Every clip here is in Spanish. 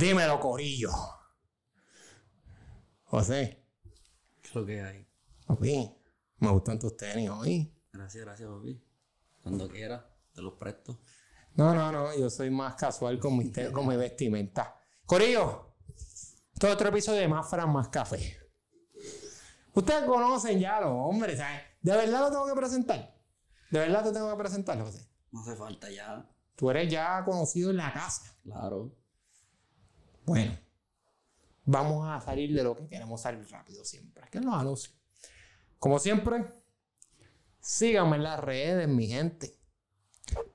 Dímelo, Corillo. José, ¿Qué es lo que hay? papi, me gustan tus tenis hoy. Gracias, gracias, papi. Cuando quiera, te los presto. No, no, no, yo soy más casual con mi, con mi vestimenta. Corillo, todo otro episodio de Más Fran, Más Café. Ustedes conocen ya a los hombres, ¿sabes? ¿De verdad lo tengo que presentar? ¿De verdad te tengo que presentar, José? No hace falta ya. Tú eres ya conocido en la casa. Claro. Bueno, vamos a salir de lo que queremos salir rápido siempre, que es los anuncios. Como siempre, síganme en las redes, mi gente.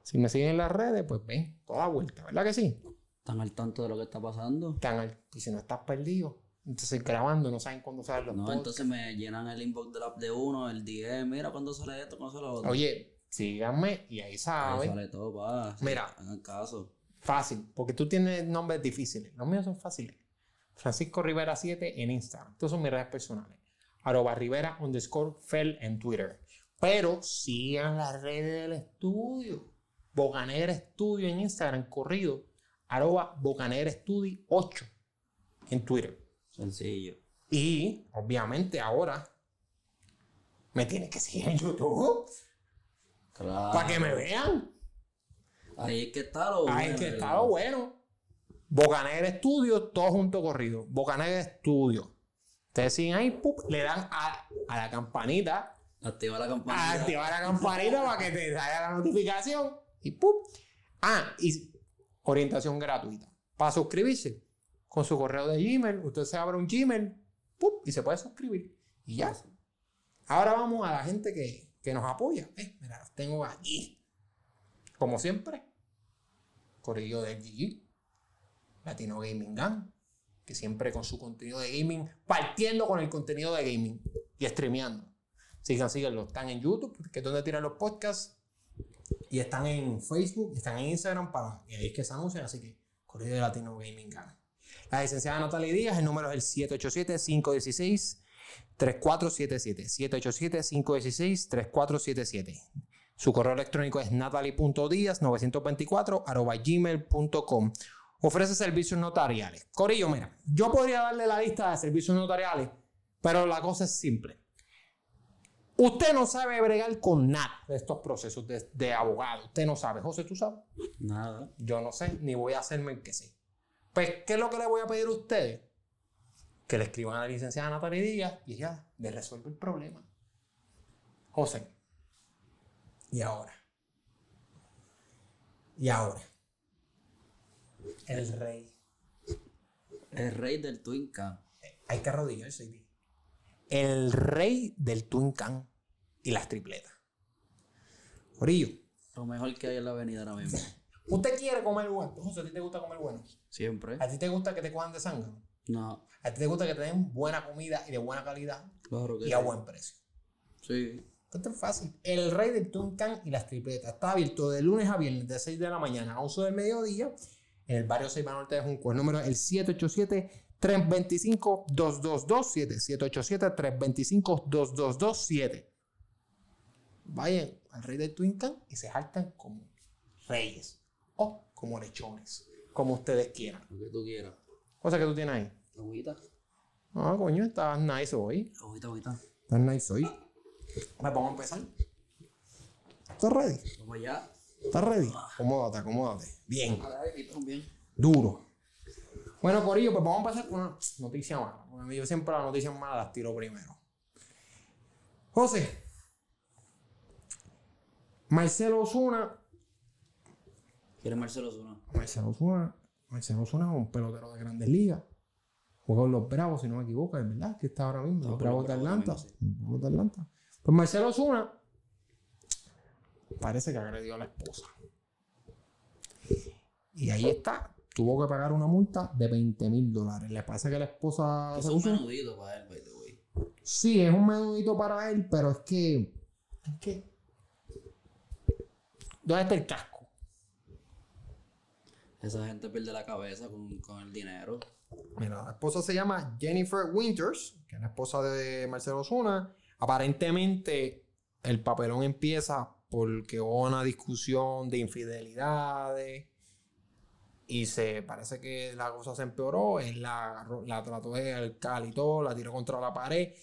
Si me siguen en las redes, pues ven, toda vuelta, ¿verdad que sí? ¿Están al tanto de lo que está pasando? Están al- y si no estás perdido, entonces grabando, no saben cuándo salen los No, podcasts. entonces me llenan el inbox del app de uno, el DM, mira cuándo sale esto, cuándo sale lo otro. Oye, síganme y ahí Ahí saben. sale todo, pa. Mira. Hagan caso. Fácil, porque tú tienes nombres difíciles. Los míos son fáciles. Francisco Rivera 7 en Instagram. Estas son mis redes personales. Arroba Rivera underscore Fel en Twitter. Pero sigan las redes del estudio. Bocanera Estudio en Instagram, corrido. Arroba Bocanera Estudio 8 en Twitter. Sencillo. Y, obviamente, ahora me tienes que seguir en YouTube Claro. para que me vean. Ahí es que está lo Ahí bueno, es que está lo bueno. Bocanegra Estudio, todo junto corrido. Bocanegra Estudio. Ustedes siguen ahí, ¡pup! le dan a, a la campanita, Activa la campanita. activar la campanita para que te salga la notificación. Y ¡pup! Ah, y orientación gratuita. Para suscribirse, con su correo de Gmail, usted se abre un Gmail, ¡pup! y se puede suscribir. Y ya. Ahora vamos a la gente que, que nos apoya. Eh, mira, los tengo aquí. Como siempre, Corillo de GG, Latino Gaming Gang, que siempre con su contenido de gaming, partiendo con el contenido de gaming y streameando. Sigan, síganlo. Están en YouTube, que es donde tiran los podcasts. Y están en Facebook, están en Instagram, para, y ahí es que se anuncian. Así que, Corillo de Latino Gaming Gang. La licenciada Natalie Díaz, el número es el 787-516-3477. 787-516-3477. Su correo electrónico es natalie.díaz924 arroba gmail.com. Ofrece servicios notariales. Corillo, mira, yo podría darle la lista de servicios notariales, pero la cosa es simple. Usted no sabe bregar con nada de estos procesos de, de abogado. Usted no sabe. José, ¿tú sabes? Nada. Yo no sé, ni voy a hacerme el que sé. Pues, ¿qué es lo que le voy a pedir a ustedes? Que le escriban a la licenciada Natalia Díaz y ella le resuelve el problema. José. ¿Y ahora? ¿Y ahora? El rey. El rey del Twin Cam. Hay que arrodillarse El rey del Twin Can y las tripletas. Corillo, Lo mejor que hay en la avenida ahora mismo. ¿usted quiere comer bueno? José, ¿a ti te gusta comer bueno? Siempre. ¿A ti te gusta que te cojan de sangre? No. ¿A ti te gusta que te den buena comida y de buena calidad Claro que y a sí. buen precio? Sí. Esto es fácil. El rey del Tuncan y las tripletas está abierto de lunes a viernes de 6 de la mañana a 11 del mediodía en el barrio Seiba Norte de Junco. El número es el 787-325-2227. 787-325-2227. Vayan al rey del Tuncan y se jaltan como reyes o como lechones, como ustedes quieran. Lo que tú quieras. Cosa que tú tienes ahí. Agüita. Ah, coño, estabas nice hoy. Agüita, agüita. Estás nice hoy. Pues vamos a empezar. ¿Estás ready? Vamos allá. ¿Estás ready? Acomódate, acomódate. Bien, duro. Bueno, Corillo, pues vamos a empezar con una noticia mala. Yo siempre las noticias malas las tiro primero. José. Marcelo Osuna. ¿Quieres Marcelo Zuna? Marcelo Osuna. Marcelo Osuna es un pelotero de grandes ligas. Juega con los Bravos, si no me equivoco, es verdad que está ahora mismo. Los Bravos de Atlanta. Los Bravos de Atlanta. Pues Marcelo Osuna parece que agredió a la esposa. Y ahí está. Tuvo que pagar una multa de 20 mil dólares. Le parece que la esposa es un menudito para él, by the way. Sí, es un menudito para él, pero es que. Es que. ¿Dónde está el casco? Esa gente pierde la cabeza con, con el dinero. Mira, la esposa se llama Jennifer Winters, que es la esposa de Marcelo Osuna. Aparentemente, el papelón empieza porque hubo una discusión de infidelidades. Y se parece que la cosa se empeoró. Él la, la trató de todo, la tiró contra la pared.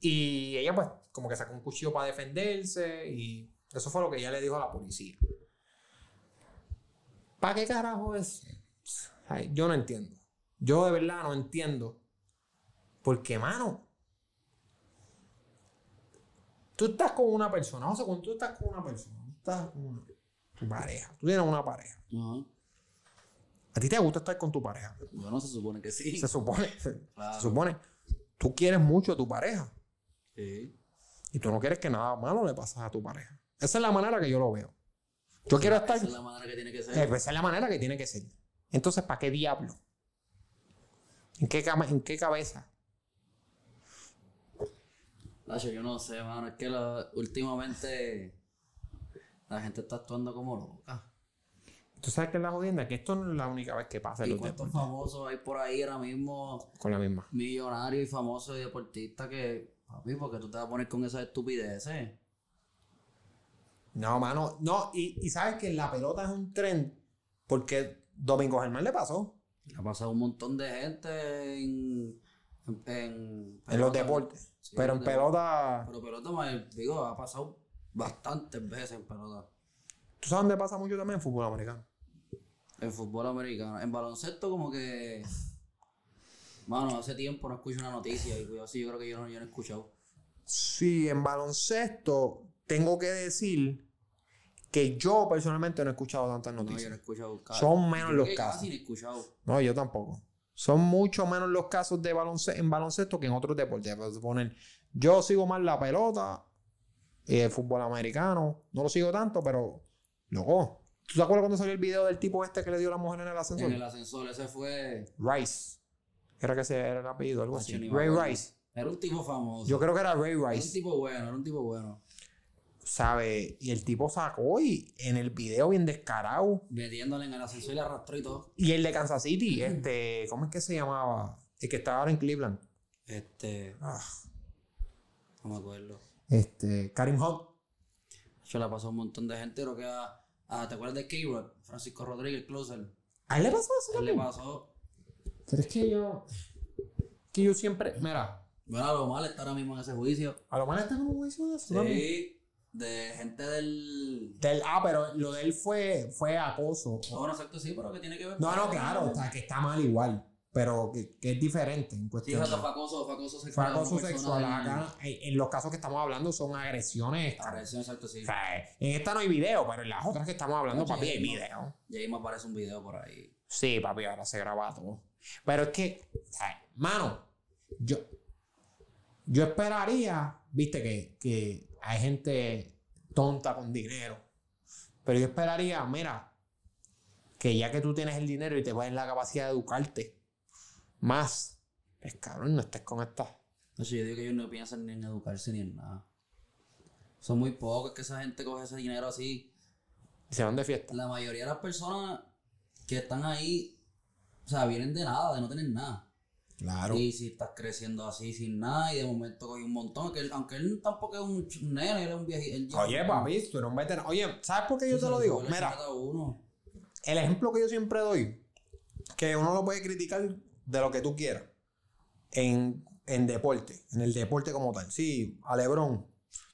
Y ella, pues, como que sacó un cuchillo para defenderse. Y eso fue lo que ella le dijo a la policía. ¿Para qué carajo es? Ay, yo no entiendo. Yo de verdad no entiendo. Porque, mano, tú estás con una persona. O sea, cuando tú estás con una persona, tú estás con una- tu pareja. Tú tienes una pareja. A ti te gusta estar con tu pareja. Bueno, se supone que sí. Se supone. Se, Claro. se supone. Tú quieres mucho a tu pareja. Sí. Y tú no quieres que nada malo le pase a tu pareja. Esa es la manera que yo lo veo. Yo quiero estar. Esa es la manera que tiene que ser. esa es la manera que tiene que ser. Entonces, ¿para qué diablo? ¿En qué, cama- en qué cabeza? Nacho, yo no sé, mano. Es que últimamente la gente está actuando como loca. ¿Tú sabes qué es la jodienda? Que esto no es la única vez que pasa en ¿Y los cuántos deportes. famosos hay por ahí ahora mismo? Con la misma. Millonarios y famosos y deportistas que, papi, porque tú te vas a poner con esas estupideces. No, mano. No, y, y sabes que la pelota es un tren porque Domingo Germán le pasó Ha pasado un montón de gente en. En, en, en los deportes. Sí, pero en pelota. Pero pelota, me- digo, ha pasado bastantes veces en pelota. ¿Tú sabes dónde pasa mucho también en fútbol americano? En fútbol americano. En baloncesto, como que. Mano, hace tiempo no escucho una noticia y cuidado, sí, yo creo que yo no, yo no he escuchado. Sí, en baloncesto tengo que decir que yo personalmente no he escuchado tantas No, yo noticias. no he escuchado. Son menos yo creo los que casos. Casi no he escuchado. No, yo tampoco. Son mucho menos los casos de baloncesto, en baloncesto que en otros deportes. Por suponer, yo sigo más la pelota y el fútbol americano. No lo sigo tanto, pero loco. ¿Tú te acuerdas cuando salió el video del tipo este que le dio a la mujer en el ascensor? En el ascensor, ese fue. Rice. Era que ese era el apellido, algo así. Ray. Rice. Era un tipo famoso. Yo creo que era Ray Era un Rice. tipo bueno, era un tipo bueno. ¿Sabe? Y el tipo sacó y en el video bien descarado. Metiéndole en el ascensor y le arrastró y todo. Y el de Kansas City, este, ¿cómo es que se llamaba? El que estaba ahora en Cleveland. Este. Ah, No me acuerdo. este, Karim Hunt. Yo le pasó a un montón de gente, creo que a. a- ¿Te acuerdas de K-Rod? Francisco Rodríguez, closer. ¿A él le pasó eso Él le pasó. Pero es que yo. Que yo siempre. Mira, Bueno, lo mal está ahora mismo en ese juicio. a lo mejor está como juicio de eso también. Sí. De gente del. Del- ah, pero lo de él fue, fue acoso. No, no exacto, sí, pero que tiene que ver. No, no, claro, o sea, que está mal igual. Pero que, que es diferente en Sí, cuestión. exacto, fue acoso, fue acoso fue sexual. acoso sexual. Acá, en, los casos que estamos hablando son agresiones. Agresión, exacto, sí. O sea, en esta no hay video, pero en las otras que estamos hablando, papi, hay video. Y ahí me aparece un video por ahí. Sí, papi, ahora se graba todo. Pero es que, o sea, mano, yo, yo esperaría, viste, que, que hay gente tonta con dinero. Pero yo esperaría, mira, que ya que tú tienes el dinero y te vas en la capacidad de educarte más, pues cabrón, no estés con estas. No sé, yo digo que ellos no piensan ni en educarse ni en nada. Son muy pocos que esa gente coge ese dinero así. y Se van de fiesta. La mayoría de las personas que están ahí, o sea, vienen de nada, de no tener nada. Claro. Y si estás creciendo así sin nada y de momento coge un montón, que él- aunque él tampoco es un nene, él es un viejito. Oye, papi, tú eres un veterano. Oye, ¿sabes por qué yo Sí, te lo digo? Mira, uno. el ejemplo que yo siempre doy, que uno lo puede criticar de lo que tú quieras, en, en deporte, en el deporte como tal. Sí, a Lebron,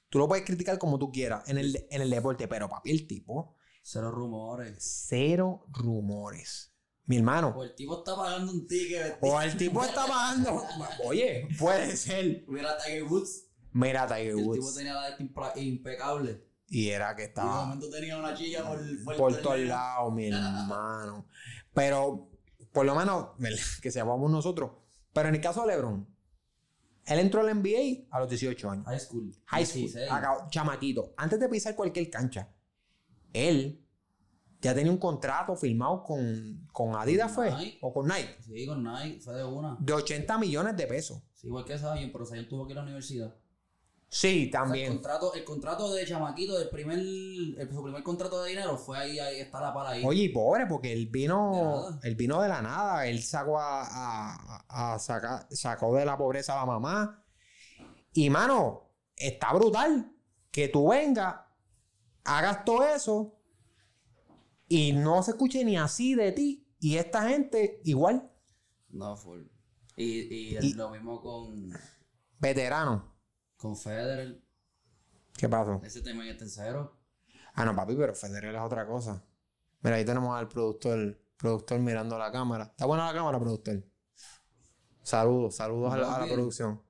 tú lo puedes criticar como tú quieras en el, en el deporte, pero papi, el tipo, Cero rumores. cero rumores. Mi hermano, O el tipo está pagando un ticket. o el tipo está pagando. Oye, puede ser. Mira Tiger Woods. Mira Tiger El tipo Woods. tenía la de impla- impecable. Y era que Y de estaba. momento tenía una chilla por, por, por todos lados, mi hermano. Pero, por lo menos, que sepamos nosotros. Pero en el caso de LeBron, él entró al NBA a los 18 años. High school. High school, 16. acabó- chamaquito. Antes de pisar cualquier cancha, él ya tenía un contrato firmado con, con Adidas, Con ¿fue? Nike. O con Nike. Sí, con Nike, fue de una. De 80 millones de pesos. Sí, igual que Zion, pero Zion tuvo que ir a la universidad. Sí, O sea, el, también. contrato, el contrato de chamaquito, del primer, el, su primer contrato de dinero fue ahí, ahí está la pala ahí. Oye, pobre, porque él vino, él vino de la nada. Él sacó a, a- a sacar, sacó de la pobreza a la mamá. Y mano, está brutal que tú vengas, hagas todo eso y no se escuche ni así de ti y esta gente igual, No, full. Y, y, lo mismo con, veterano. con Federer. ¿Qué pasó? Ese tema está en cero. Ah, no, papi, pero Federer es otra cosa. Mira, ahí tenemos al productor, productor mirando la cámara. ¿Está buena la cámara, productor? Saludos, saludos a la, a la producción.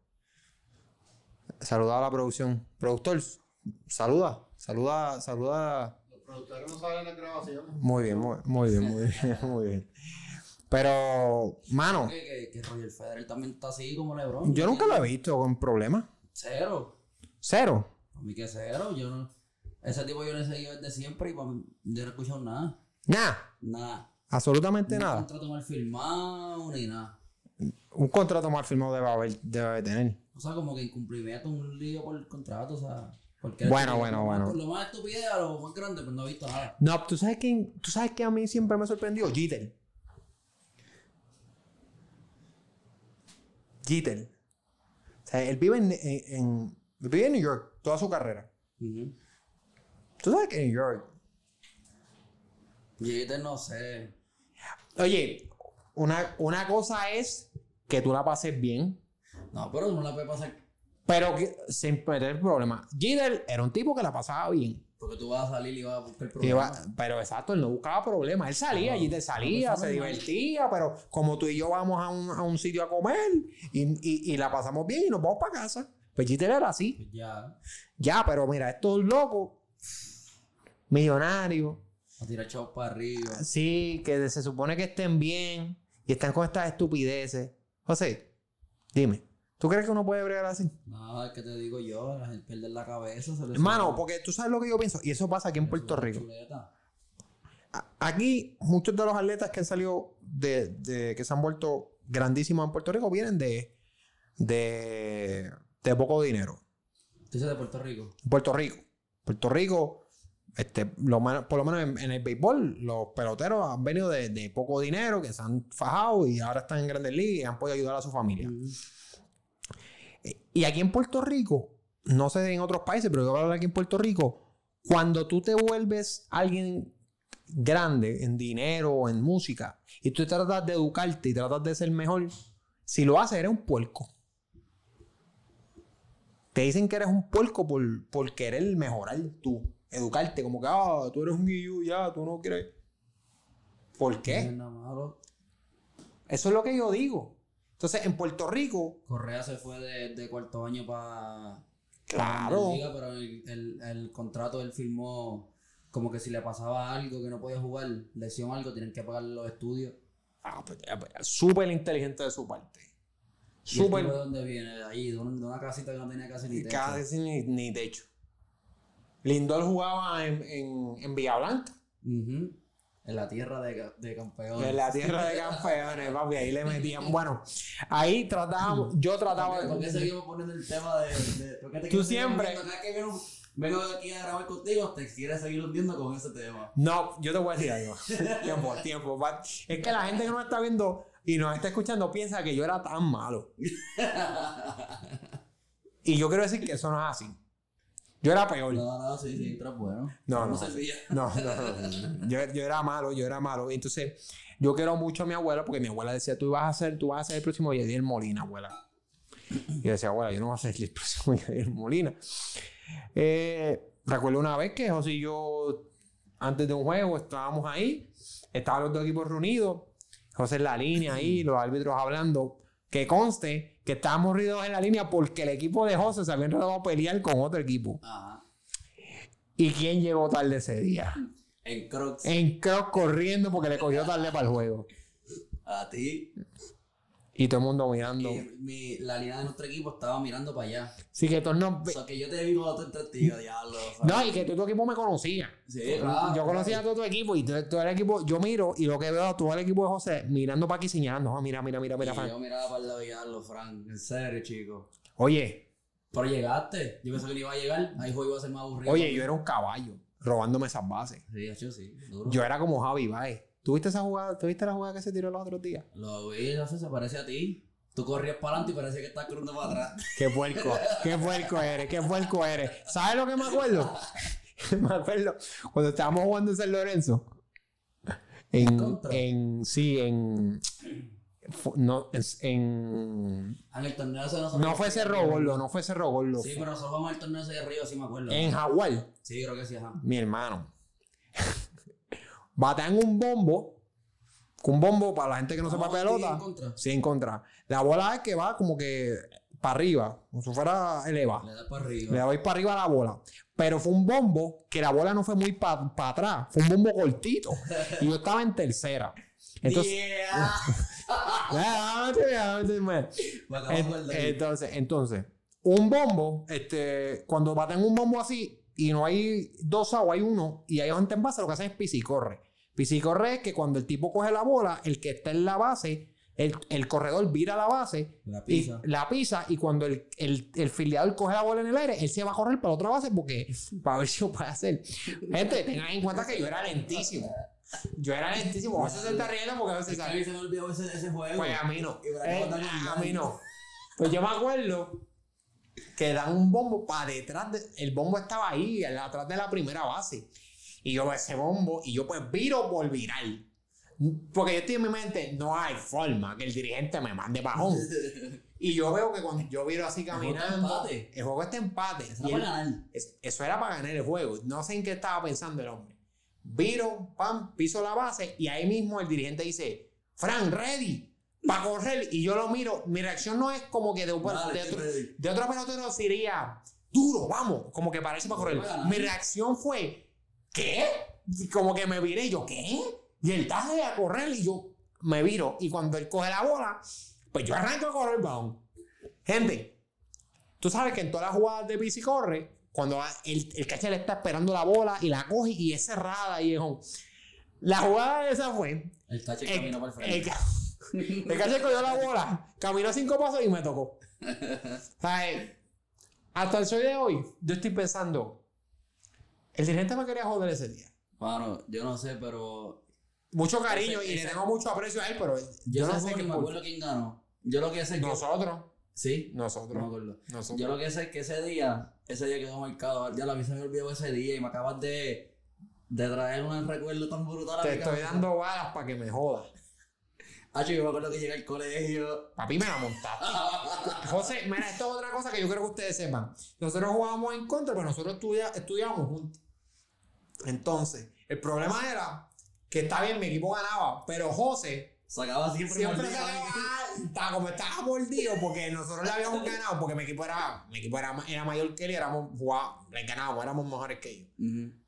Saludos a la producción. Productor, saluda, saluda, saluda. Los productores no saben las grabaciones. Muy bien, muy, muy bien, muy bien, muy bien. Pero, mano, Que, que, que Roger Federer también está así como LeBron. yo nunca lo he visto con problemas. Cero. Cero. Para mí que cero. Yo no... Ese tipo yo lo he seguido desde siempre y para mí, yo no he escuchado nada. Nada, Nada. absolutamente Un nada. contrato mal firmado ni nada. Un contrato mal firmado debe, haber, debe tener. O sea, como que incumplimiento, un lío por el contrato, o sea. Porque Bueno, bueno, bueno. Por lo más estupidez a lo más grande, pues no he visto nada. No, ¿tú sabes quién? ¿Tú sabes que a mí siempre me sorprendió? Jeter. Jeter. O sea, él vive en, en, en- vive en New York toda su carrera. ¿Tú sabes que en New York? Jeter no sé. Oye, una, una cosa es que tú la pases bien, No, pero no la puede pasar. Pero que, sin meter problemas. Jeter era un tipo que la pasaba bien. Porque tú vas a salir y vas a buscar problemas. iba- pero exacto, él no buscaba problemas. Él salía, Jeter salía, se divertía, pero como tú y yo vamos a un, a un sitio a comer y, y- y la pasamos bien y nos vamos para casa. Pues Jeter era así. Pues ya. Ya, pero mira, estos locos, millonarios, A tirar chavos para arriba. sí, que se supone que estén bien y están con estas estupideces. José, dime, ¿tú crees que uno puede bregar así? Nada, es que te digo yo, la gente pierde la cabeza. Se Hermano, porque tú sabes lo que yo pienso, y eso pasa aquí en Puerto Rico. Aquí, muchos de los atletas que han salido de, de- que se han vuelto grandísimos en Puerto Rico vienen de, de, de poco dinero. Tú eres de Puerto Rico. Puerto Rico. Puerto Rico, este, lo por lo menos en, en el béisbol, los peloteros han venido de, de poco dinero, que se han fajado y ahora están en grandes ligas y han podido ayudar a su familia. Y aquí en Puerto Rico, no sé en otros países, pero yo voy a hablar aquí en Puerto Rico, cuando tú te vuelves alguien grande en dinero o en música y tú tratas de educarte y tratas de ser mejor, si lo haces eres un puerco. Te dicen que eres un puerco por, por querer mejorar tú, educarte, como que, ah, tú eres un guillo, ya, tú no quieres. ¿Por qué? Eso es lo que yo digo. Entonces, en Puerto Rico, Correa se fue de, de cuarto año para. Claro. pero el, el, el contrato él firmó como que si le pasaba algo que no podía jugar, lesión algo, tienen que pagar los estudios. Ah, pues, pues, súper inteligente de su parte. ¿Y el Súper. de dónde viene? De allí, de una, casita que no tenía casi ni techo. Casi ni, ni techo. Lindor jugaba en, en, en Villa Blanca. En la tierra de, de campeones. en la tierra de campeones, papi. Ahí le metían. Bueno, ahí tratábamos. Yo trataba. ¿Por qué, por qué seguimos poniendo el tema de. de por qué te Tú siempre-? Cada que vengo, vengo aquí a grabar contigo, te quieres seguir hundiendo con ese tema. No, yo te voy a decir algo. tiempo, tiempo. Es que la gente que nos está viendo y nos está escuchando piensa que yo era tan malo. Y yo quiero decir que eso no es así. Yo era peor. No, no, sí, sí, pero bueno. No, no. No, no, no. Yo, yo era malo, yo era malo. Entonces, yo quiero mucho a mi abuela porque mi abuela decía, tú vas a ser, tú vas a ser el próximo Yadier Molina, abuela. Y yo decía, abuela, yo no voy a ser el próximo Yadier Molina. Eh, recuerdo una vez que José y yo, antes de un juego, estábamos ahí, estaban los dos equipos reunidos, José en la línea ahí, los árbitros hablando. Que conste que estábamos reunidos en la línea porque el equipo de José se había enredado a pelear con otro equipo. Ajá. ¿Y quién llegó tarde ese día? En Crocs. En cross corriendo porque le cogió tarde para el juego. A ti. Y todo el mundo mirando. Y mi, la línea de nuestro equipo estaba mirando para allá. Sí, que todos no. O sea, que yo te vi cuando tú entraste y yo, diablo. No, y que todo tu equipo me conocía. Sí, claro. yo conocía a todo tu equipo y todo, todo el equipo. Yo miro y lo que veo a todo el equipo de José mirando para aquí señalando. Ah, mira, mira, mira, mira. Y Fran. yo miraba para el lado y diablo, Frank. En serio, chico. Oye, Pero llegaste. Yo pensé que no iba a llegar. Ahí juego iba a ser más aburrido. oye, yo era un caballo robándome esas bases. Sí, hecho, sí. Duro. Yo era como Javi Baez. ¿Tuviste esa jugada? ¿Tuviste la jugada que se tiró los otros días? Lo vi, no sé, se parece a ti. Tú corrías para adelante y parecía que estás corriendo para atrás. Qué puerco, qué puerco eres, qué puerco eres. ¿Sabes lo que me acuerdo? me acuerdo cuando estábamos jugando en San Lorenzo. En, en sí, en. No, en. En el torneo ese nosotros. No fue Cerro Gordo, no fue Cerro Gordo. Sí, pero nosotros vamos al torneo ese de Río, sí me acuerdo. En Jaguar, Sí, creo que sí, ajá. mi hermano. Batean un bombo. Un bombo para la gente que no sepa Vamos a pelota. en contra. Sí, en contra. La bola es que va como que para arriba, como si fuera elevada. Le da para Le arriba. doy para arriba la bola. Pero fue un bombo que la bola no fue muy para atrás. Fue un bombo cortito. Y yo estaba en tercera. Entonces. Ah, entonces, entonces, un bombo, este, cuando baten un bombo así y no hay dos aguas, hay uno, y hay gente en base, lo que hacen es pisicorre. Pisicorre es que cuando el tipo coge la bola, el que está en la base, el, el corredor vira la base, La y pisa. la pisa, y cuando el, el, el filiador coge la bola en el aire, él se va a correr para la otra base porque para ver si lo puede hacer. Gente, tengan en cuenta que yo era lentísimo. Yo era lentísimo. A veces se está riendo porque a veces mí se me olvidó ese, ese juego. pues a mí no. Y Eh, a mí no. Pues yo me acuerdo que dan un bombo para detrás. de- el bombo estaba ahí, atrás de la primera base. Y yo veo ese bombo y yo pues viro por virar. Porque yo estoy en mi mente, no hay forma que el dirigente me mande bajón. Y yo veo que cuando yo viro así caminando, el juego está empate. Eso no él- para ganar. es- eso era para ganar el juego. No sé en qué estaba pensando el hombre. Viro, pam, piso la base y ahí mismo el dirigente dice, Fran, ready, para correr. Y yo lo miro. Mi reacción no es como que de, Vale, de otro, de otro pelotero sería duro, vamos, como que parece para correr. Mi reacción fue, ¿qué? Y como que me viré y yo, ¿qué? Y él está a correr y yo me viro. Y cuando él coge la bola, pues yo arranco a correr, vamos. Gente, Tú sabes que en todas las jugadas de bici corre, cuando el, el catcher está esperando la bola y la coge y es cerrada y es un... La jugada esa fue... El tache El, caminó para el el, frente. ca- el catcher cogió la bola, caminó cinco pasos y me tocó. ¿Sabes? Hasta el sol de hoy, yo estoy pensando, el dirigente me quería joder ese día. Mano, yo no sé, pero. Mucho cariño Ese- y le tengo mucho aprecio a él, pero yo, Yo, no no sé qué me acuerdo quién ganó. Yo lo que sé es que. Nosotros, Sí, no me nosotros, acuerdo. nosotros. Yo lo que sé es que ese día, ese día quedó marcado. Ya la se me olvidó ese día y me acabas de, de traer un recuerdo tan brutal a Te mi estoy dando balas para que me jodas. Ah, yo me acuerdo que llegué al colegio. Papi, me la montaste. José, mira, esto es otra cosa que yo quiero que ustedes sepan. Nosotros jugábamos en contra, pero nosotros estudia- estudiábamos juntos. Entonces, el problema era que está bien, mi equipo ganaba, pero José Sacaba siempre, siempre maldito. sacaba, estaba como estaba mordido porque nosotros le habíamos ganado, porque mi equipo era, mi equipo era, era mayor que él y éramos, jugábamos, le ganábamos, éramos mejores que ellos. Ujú.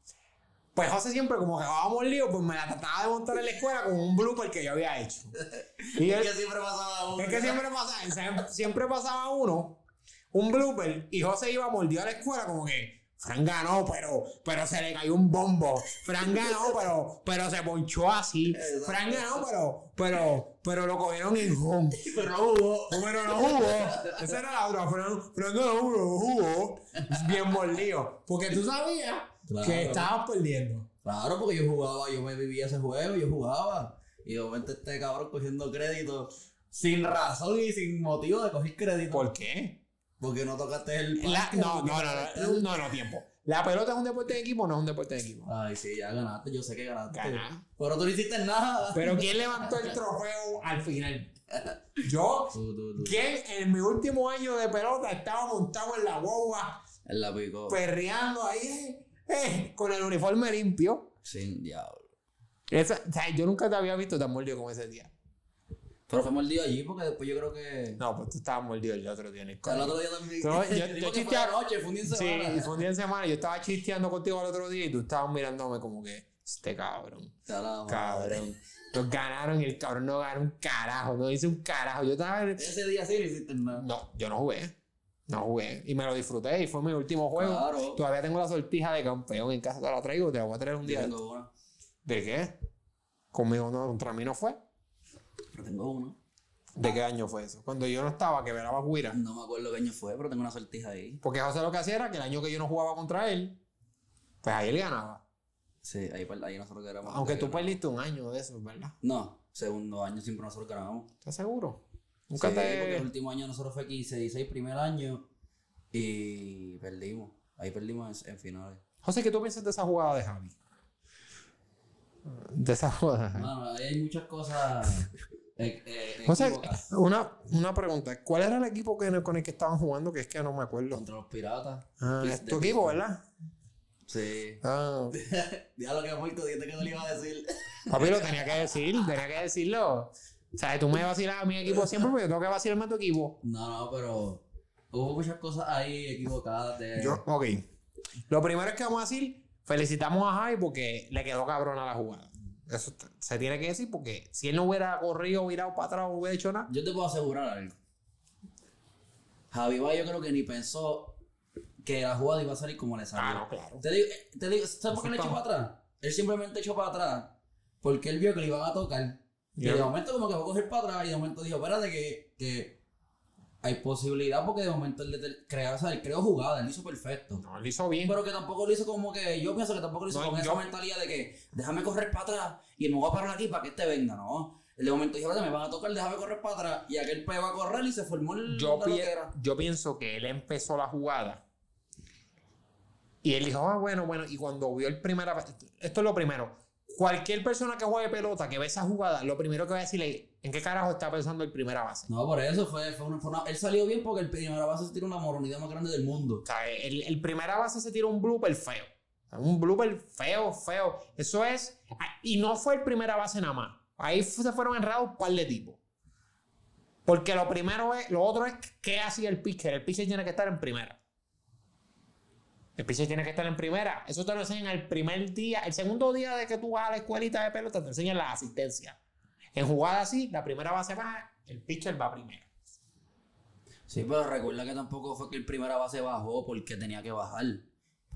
Pues José siempre como que jugábamos lío, pues me la trataba de montar en la escuela con un blooper que yo había hecho. Y él, Es que siempre pasaba uno. es que siempre pasaba, siempre, pasaba uno, un blooper, y José iba mordido a la escuela como que, Fran ganó, pero, pero se le cayó un bombo. Fran ganó, pero, pero se ponchó así. Fran ganó, pero, pero, pero lo cogieron en home. Pero no hubo. Pero no jugó. Esa era la otra. Fran, Fran ganó, pero no jugó. Bien mordido. Porque tú sabías Claro. que estabas perdiendo. Claro, porque yo jugaba, yo me vivía ese juego, yo jugaba. Y de momento este cabrón cogiendo crédito sin razón y sin motivo de coger crédito. ¿Por qué? Porque no tocaste el La- no, no, no, no, no, no, tiempo. ¿La pelota es un deporte de equipo o no es un deporte de equipo? Ay, sí, ya ganaste, yo sé que ganaste. Ganá. Pero tú no hiciste nada. Pero ¿quién levantó el trofeo al final? Yo. Tú, tú, tú. ¿Quién en mi último año de pelota estaba montado en la boba, Él la picó. perreando ahí, eh, con el uniforme limpio? Sin diablo. Esa, o sea, yo nunca te había visto tan mordido como ese día. Pero fue mordido allí porque después yo creo que. No, pues tú estabas mordido el otro día en el El colegio. otro día también. Yo- que fue chisteaba- anoche, fue un día en Sí, semana. fue un día en semana. Yo estaba chisteando contigo el otro día y tú estabas mirándome como que, este cabrón, cabrón. Nos ganaron y el cabrón no ganó un carajo, no hice un carajo. Yo estaba. Ese día sí no hiciste nada. No, yo no jugué. No jugué. Y me lo disfruté y fue mi último juego. Claro. Todavía tengo la sortija de campeón en casa, te la traigo, te la voy a traer un día. tengo una. ¿De qué? Conmigo no, contra mí no fue. Yo tengo una. ¿De qué año fue eso? Cuando yo no estaba, que velaba Guira. No me acuerdo qué año fue, pero tengo una sortija ahí. Porque José lo que hacía era que el año que yo no jugaba contra él, pues ahí él ganaba. Sí, ahí, per- ahí nosotros quedamos. Aunque tú perdiste un año de eso, ¿verdad? No, segundo año siempre nosotros ganamos. ¿Estás seguro? Nunca Sí, te... porque el último año nosotros fue 15, 16, primer año. Y perdimos. Ahí perdimos en, en finales. José, ¿qué tú piensas de esa jugada de Javi? De esa jugada. Mano, ahí hay muchas cosas. eh, eh, O sea, equivocadas. una, una pregunta. ¿Cuál era el equipo que, con el que estaban jugando? Que es que no me acuerdo. Contra los piratas. Ah, es tu equipo. ¿verdad? Sí. Ah, Diablo que muerto, dijiste que no le iba a decir. papi, lo tenía que decir, tenía que decirlo. O sea, tú me vacilas a mi equipo siempre porque yo tengo que vacilarme a tu equipo. No, no, pero hubo muchas cosas ahí equivocadas de. Yo, ok. Lo primero es que vamos a decir, felicitamos a Javi porque le quedó cabrona la jugada. Eso se tiene que decir porque si él no hubiera corrido, virado para atrás, no hubiera hecho nada. Yo te puedo asegurar algo. Javi Bay yo creo que ni pensó que la jugada iba a salir como le salió. Ah, no, claro. Te digo, eh, te digo, ¿sabes por qué le echó para atrás? Él simplemente echó para atrás porque él vio que le iban a tocar. Y Ya. de momento como que fue a coger para atrás y de momento dijo, espérate que, que hay posibilidad porque de momento él creó, o sea, él creó jugada, él hizo perfecto. No, lo hizo bien. Pero que tampoco lo hizo como que, yo pienso que tampoco lo hizo No, con yo- esa mentalidad de que déjame correr para atrás y me voy a parar aquí para que este venga, ¿no? Él de momento dijo, me van a tocar, déjame correr para atrás. Y aquel pegó a correr y se formó el yo, pi- yo pienso que él empezó la jugada y él dijo, ah, bueno, bueno, y cuando vio el primer... Esto es lo primero. Cualquier persona que juegue pelota, que ve esa jugada, lo primero que va a decirle, ¿en qué carajo está pensando el primera base? No, por eso fue, fue, una, fue una- Él salió bien porque el primera base se tiró una moronidad más grande del mundo. O sea, el, el primera base se tiró un blooper feo. Un blooper feo, feo. Eso es... Y no fue el primera base nada más. Ahí se fueron enredados un par de tipos. Porque lo primero es... Lo otro es qué hacía el pitcher. El pitcher tiene que estar en primera. El pitcher tiene que estar en primera. Eso te lo enseñan el primer día. El segundo día de que tú vas a la escuelita de pelota te enseñan la asistencia. En jugada así, la primera base va, el pitcher va primero. Sí, pero recuerda que tampoco fue que el primera base bajó porque tenía que bajar.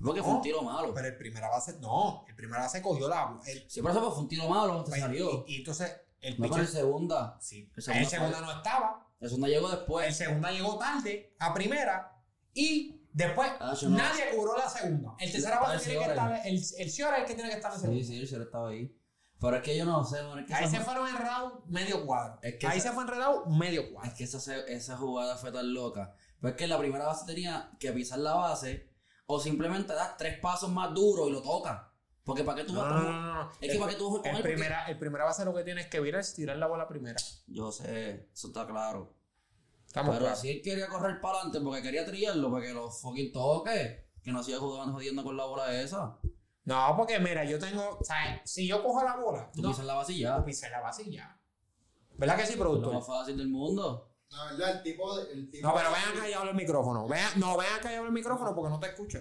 Porque fue un tiro malo. Pero el primera base, no. El primera base cogió la... El, Sí, pero eso fue un tiro malo, te salió. Y, y entonces el No, pitcher... en segunda. Sí. El El segunda no estaba. El segunda llegó El después. segunda llegó tarde a primera. Y después Ah, no- nadie cobró la segunda. El tercera base tiene que Ciora. estar. El, el Ciora es el que tiene que estar en Sí, segunda. sí, el señor estaba ahí. Pero es que yo no sé, es que Ahí se fueron enredados medio cuadro. Es que Ahí esa- se fue enredado medio cuadro. Es que esa, esa jugada fue tan loca. Pues es que la primera base tenía que pisar la base o simplemente das tres pasos más duros y lo tocas. Porque para qué tú No, vas no, a- no, no, no. Es que para qué tú vas con el porque- primera, el primera base lo que tienes que virar es tirar la bola primera. Yo sé, eso está claro. Estamos Pero claros. si él quería correr para adelante porque quería trillarlo, para que lo fucking toque. Que no siga jugando jodiendo con la bola esa. No, porque mira, yo tengo. O sea, si yo cojo la bola, Tú no, pisas la yo pisé la ya. ¿Verdad que sí, Lo productor? más fácil del mundo. Verdad, el tipo. de- El tipo No, pero ven acá y habla el micrófono. Vean, no, ven acá y habla el micrófono porque no te escucho.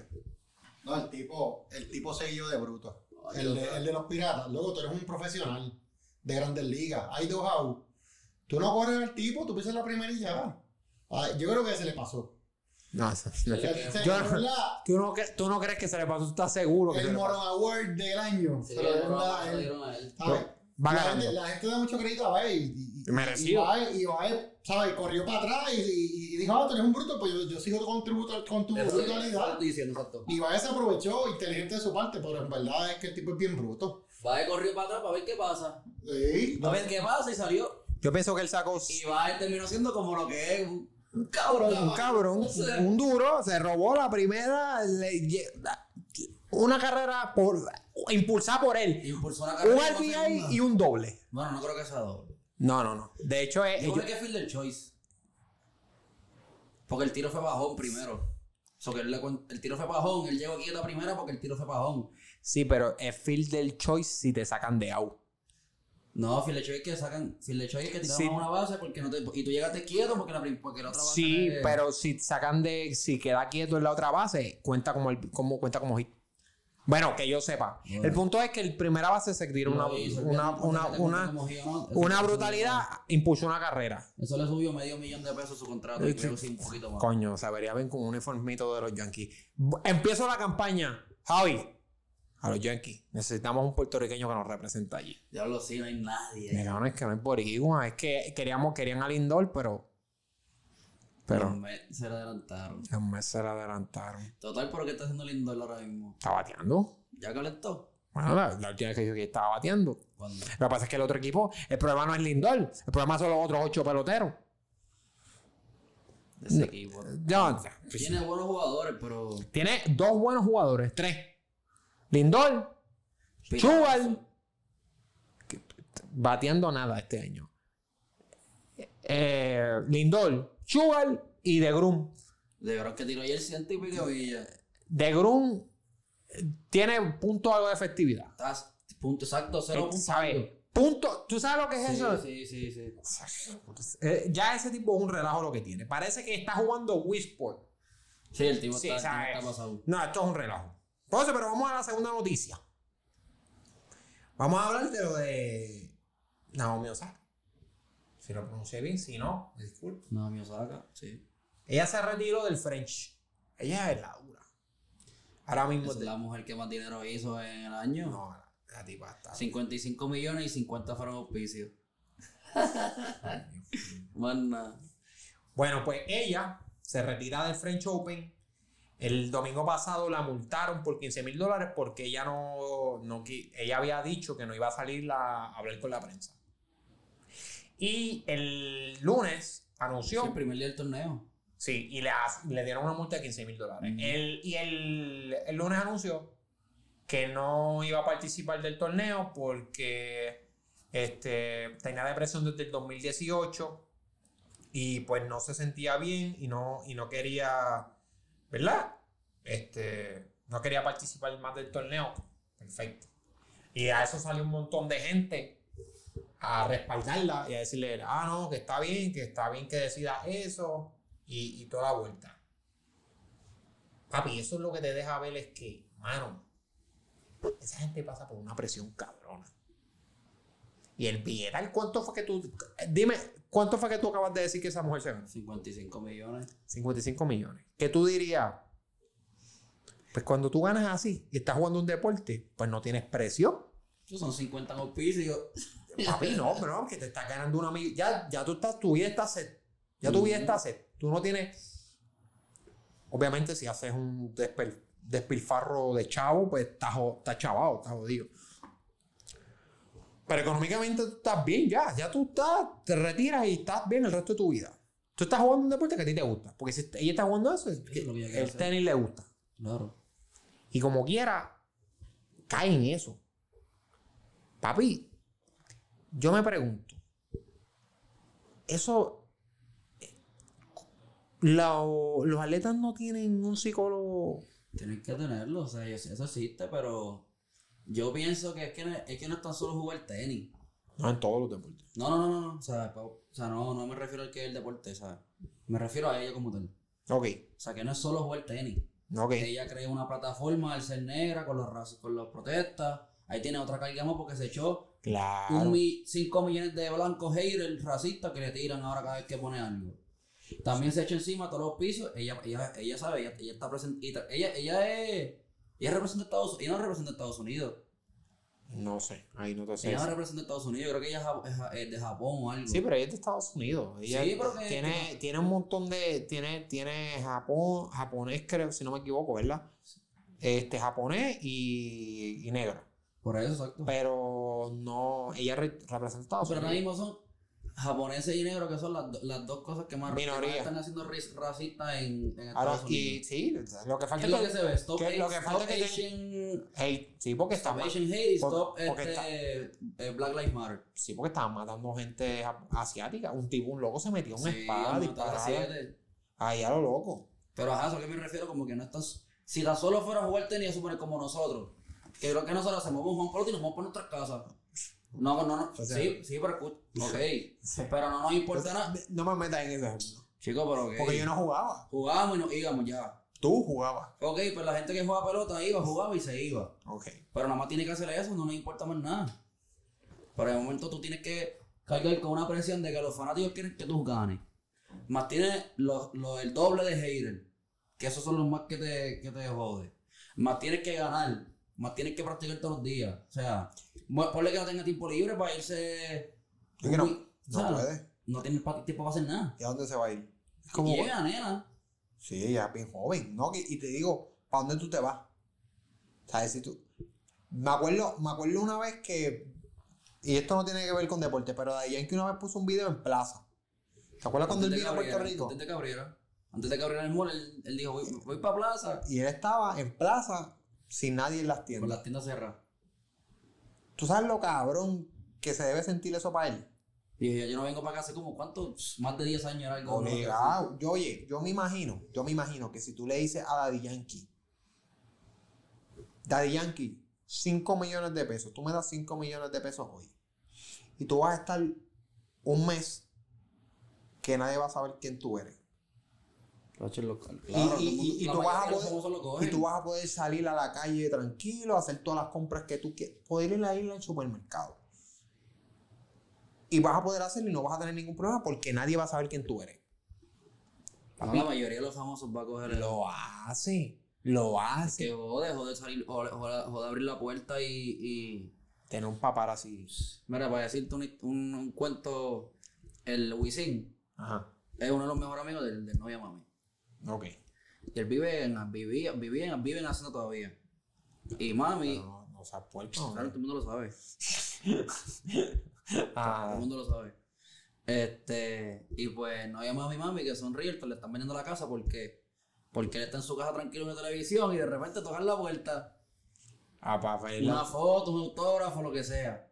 No, el tipo, el tipo seguido de bruto. El de, el de los piratas. Luego tú eres un profesional de grandes ligas. Hay dos out. Tú no corres al tipo, tú pisas la primera y ya. Ay, yo creo que se le pasó. No, eso- Se- se- Yo- ¿Tú no, tú no crees que se le pasó, tú estás seguro que se el le pasó. Moron Award del año. Sí, se lo dieron pero a se él. Va la, gente, la gente da mucho crédito a Bae y, y, y- Merecido. y Bae, y Bae, ¿sabes? Corrió para atrás y, y- y dijo, ah, tú eres un bruto, pues yo, yo sigo con tu, con tu brutalidad. estoy diciendo, exacto. Y Bae se aprovechó, inteligente de su parte, pero en verdad es que el tipo es bien bruto. Va corrió para atrás para ver qué pasa. Sí. Va a ver qué pasa y salió. Yo pienso que él sacó Y va terminó siendo como lo que es un, un cabrón. un cabrón, un duro, se robó la primera, le una carrera por, impulsada por él. Impulsó una Un carrera. y RBI y un doble. Bueno, no creo que sea doble. No, no, no. De hecho, es, Yo ellos- creo que es fielder choice. Porque el tiro fue bajón primero. So que él le cuen- el tiro fue bajón, él llegó aquí a la primera porque el tiro fue bajón. sí, pero es field del choice si te sacan de out. No, es que sacan, es que tiraron Sí. una base porque no te, y tú llegaste quieto porque la, porque la otra base Sí, es- pero si sacan de, si queda quieto en la otra base, cuenta como, el, como cuenta como hit. Bueno, que yo sepa. Bueno. El punto es que el primera base se tiró una, una, una, te una, una brutalidad, impulsó una carrera. Eso le subió medio millón de pesos su contrato y creo sí, un poquito más. Coño, se vería bien con un uniformito de los Yankees. Empiezo la campaña. Javi, a los Yankees. Necesitamos un puertorriqueño que nos represente allí. Diablo, sí, no hay nadie. Mira, no es que no es boricua, es que queríamos, querían al Lindor, pero. Pero. Los Mets se le adelantaron. Los meses se le adelantaron. Total, ¿por qué está haciendo Lindor ahora mismo? Está bateando. ¿Ya calentó? Bueno, la, la última vez que dijo que estaba bateando. ¿Cuándo? Lo que pasa es que el otro equipo, el problema no es Lindor, el problema son los otros ocho peloteros. De ese equipo. Ya, Tiene buenos jugadores, pero. tiene dos buenos jugadores, tres. Lindor, Alonso. bateando nada este año. Eh, Lindor, Sugar y De Grum. De verdad que tiró ayer ciento y pico Villa. De Grum eh, tiene punto algo de efectividad. Estás punto exacto, cero punto. Punto. ¿Tú sabes lo que es Sí, eso? sí, sí, sí. Eh, ya ese tipo es un relajo lo que tiene. Parece que está jugando Wii Sport. Sí, el tipo Sí, está, el tipo ¿sabes? está pasado. No, esto es un relajo. Entonces, pero vamos a la segunda noticia. Vamos a hablar de lo de Naomi Osaka. Si lo pronuncié bien, si no, me disculpo. No, mi Osaka, sí. Ella se retiró del French. Ella es la dura. Ahora mismo. Es la mujer que más dinero hizo en el año. No, la, la tipa está. 55 millones y 50 fueron auspicios. Más nada. Bueno, pues ella se retira del French Open. El domingo pasado la multaron por 15 mil dólares porque ella no, no ella había dicho que no iba a salir a hablar con la prensa. Y el lunes Sí, anunció, el primer día del torneo. sí, y le, dieron una multa de 15 mil dólares. Y el, el lunes anunció que no iba a participar del torneo porque este, tenía depresión desde el 2018 y pues no se sentía bien y no, y no quería, ¿verdad? Este, no quería participar más del torneo. Perfecto. Y a eso salió un montón de gente a respaldarla y a decirle, ah, no, que está bien, que está bien que decida eso y, y toda la vuelta. Papi, eso es lo que te deja ver es que, mano, esa gente pasa por una presión cabrona. Y el billetal, ¿cuánto fue que tú... Dime, ¿cuánto fue que tú acabas de decir que esa mujer se ganó? 55 millones. 55 millones. ¿Qué tú dirías? Pues cuando tú ganas así y estás jugando un deporte, pues no tienes presión. Son 50 auspicios. Papi, no, bro, que te estás ganando una millón. Ya, ya tú estás, tu vida está set. Ya tu vida está set. Tú no tienes. Obviamente, si haces un despil- despilfarro de chavo, pues estás, estás chavado, estás jodido. Pero económicamente tú estás bien ya. Ya tú estás, te retiras y estás bien el resto de tu vida. Tú estás jugando un deporte que a ti te gusta. Porque si ella está jugando eso, es que el hacer. tenis le gusta. Claro. Y como quiera, cae en eso. Papi, yo me pregunto, eso, eh, lo- los atletas no tienen un psicólogo. Tienes que tenerlo, o sea, eso existe, pero yo pienso que es que no es, que no es tan solo jugar tenis. No, en todos los deportes. No, no, no, no, no, o sea, o sea no, no me refiero al que es el deporte, sea, me refiero a ella como tal. Ok, O sea, que no es solo jugar tenis. ok. Ella creó una plataforma al ser negra con los con las protestas. Ahí tiene otra carga más porque se echó Claro. 5 millones de blancos haters racistas que le tiran ahora cada vez que pone algo. También se echa encima todos los pisos. Ella, ella, ella sabe, ella, ella está presente. Ella, ella es. Ella representa a Estados Ella no representa a Estados Unidos. No sé, ahí no te sé. Ella no representa a Estados Unidos. Yo creo que ella es es de Japón o algo. Sí, pero ella es de Estados Unidos. Ella Sí, pero que- tiene, que- tiene un montón de. Tiene, tiene Japón, japonés, creo, si no me equivoco, ¿verdad? Este, japonés y, y negro. Por eso, exacto. Pero no. Ella re- representa a Estados Pero ahora Unidos. mismo son japoneses y negros que son las, las dos cosas que más, que están haciendo racistas en, en Ahora, Estados y Unidos. sí, lo que ¿Qué falta es lo es que se ve? Stop, que lo que stop es que Asian, Hey, sí, porque stop Asian hate y por- stop este, eh, Black Lives Matter. sí, porque estaban matando gente a- asiática. Un tipo, un loco se metió una Sí, espada a disparada. a. Ahí a lo loco. Pero ajá, lo que me refiero, como que no estás. Si tan solo fuera a jugar tenis, supone como nosotros. Que creo que nosotros hacemos un Juan Pelota y nos vamos por nuestras casas. No, no, no. O sea, sí, sí, pero escucha. Ok. Pero no nos importa nada. No me metas en ese ejemplo. Chicos, pero ok. Porque yo no jugaba. Jugábamos y nos íbamos ya. Tú jugabas. Ok, pues la gente que juega pelota iba, jugaba y se iba. Ok. Pero nada más tiene que hacer eso, no nos importa más nada. Pero de momento tú tienes que cargar con una presión de que los fanáticos quieren que tú ganes. Más tienes los, los- el doble de haters, que esos son los más que te, que te joden. Más tienes que ganar, más tienes que practicar todos los días. O sea, ponle que no tenga tiempo libre para irse. Es que no, no sea, puede. No tienes pa- tiempo para hacer nada. ¿Y a dónde se va a ir? Es Como llega, nena. Sí, ella es bien joven, ¿no? Y te digo, ¿para dónde tú te vas? ¿Sabes? Si tú... Me acuerdo, me acuerdo una vez que... Y esto no tiene que ver con deporte, pero de ahí que una vez puso un video en plaza. ¿Te acuerdas cuando él vino a Puerto Rico? Antes de que abriera. Antes de que abriera el mall, él, él dijo, voy, voy para plaza. Y él estaba en plaza sin nadie en las Con tiendas. las tiendas cerradas. Tú sabes lo cabrón que se debe sentir eso para él? Y yo, yo no vengo para acá hace como, ¿cuántos? Más de 10 años era algo. Obligado. Yo, oye, yo me imagino, yo me imagino que si tú le dices a Daddy Yankee, Daddy Yankee, 5 millones de pesos, tú me das 5 millones de pesos hoy. Y tú vas a estar un mes que nadie va a saber quién tú eres. Y- Claro, y, todo el mundo- y- y la tú vas a poder, famosos lo y cogen. tú vas a poder salir a la calle tranquilo, hacer todas las compras que tú quieras, poder ir a ir al supermercado. Y vas a poder hacerlo y no vas a tener ningún problema porque nadie va a saber quién tú eres. La mayoría de los famosos va a coger el. Lo hace, lo hace. Que jode, jode salir, jode, jode- jode abrir la puerta y, y. Tener un paparazzi. Mira, para decirte un, un, un cuento, el Wisin Ajá. es uno de los mejores amigos del, del novia mami. Ok. Y él vive en, vivía, vivía en, vive en Hacienda todavía. Y mami, Pero no, no seas puerco. claro, todo el mundo lo sabe. Todo Ah, el mundo lo sabe. Este, y pues no llama a mi mami que son realtors, le están vendiendo la casa porque, porque él está en su casa tranquilo en la televisión y de repente tocan la puerta, ah, para ver una foto, un autógrafo, lo que sea.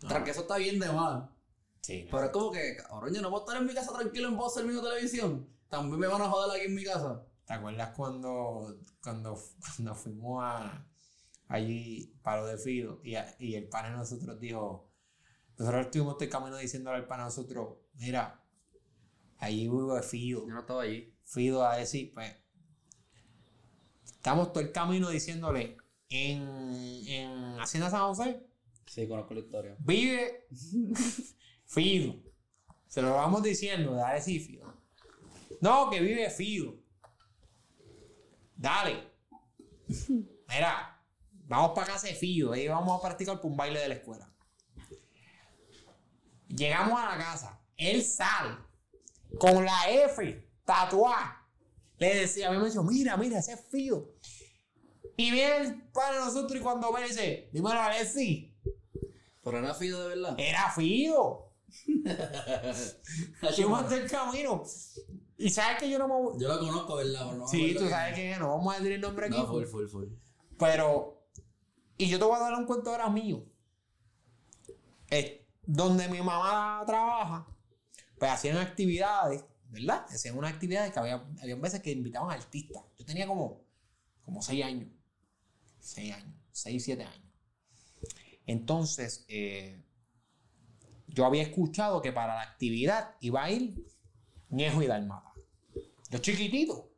Tras que eso está bien de mal. Sí, Pero es como que, cabrón, yo no puedo estar en mi casa tranquilo en voz mismo televisión. También me van a joder aquí en mi casa. ¿Te acuerdas cuando, cuando, cuando fuimos a, allí para lo de Fido y, a- y el pana de nosotros dijo, nosotros estuvimos todo el camino diciéndole al pana de nosotros, mira, allí vive Fido. Yo no estaba allí. Fido a decir, pues, estamos todo el camino diciéndole, en, en Hacienda San José Sí, conozco la historia. vive Fido. Se lo vamos diciendo, dale sí, Fido. No, que vive Fido. Dale. Mira, vamos para casa de Fido. Ahí vamos a practicar por un baile de la escuela. Llegamos a la casa. Él sale con la F tatuada. Le decía, a mí me dijo, mira, mira, ese es Fido. Y viene el para nosotros y cuando ve dice, dímelo a Alexi. Pero era Fido de verdad. Era Fido. Fuimos del camino. Y sabes que yo no me voy. Yo lo conozco, ¿verdad? No Sí, tú sabes es, no vamos a decir el nombre aquí. No, full, full, full. Pero. Y yo te voy a dar un cuento ahora mío. Eh, donde mi mamá trabaja, pues hacían actividades, ¿verdad? Hacían unas actividades que había, había veces que invitaban artistas. Yo tenía como, como seis años. Seis años. Seis, siete años. Entonces, eh, yo había escuchado que para la actividad iba a ir Ñejo y Dalmata. Yo chiquitito.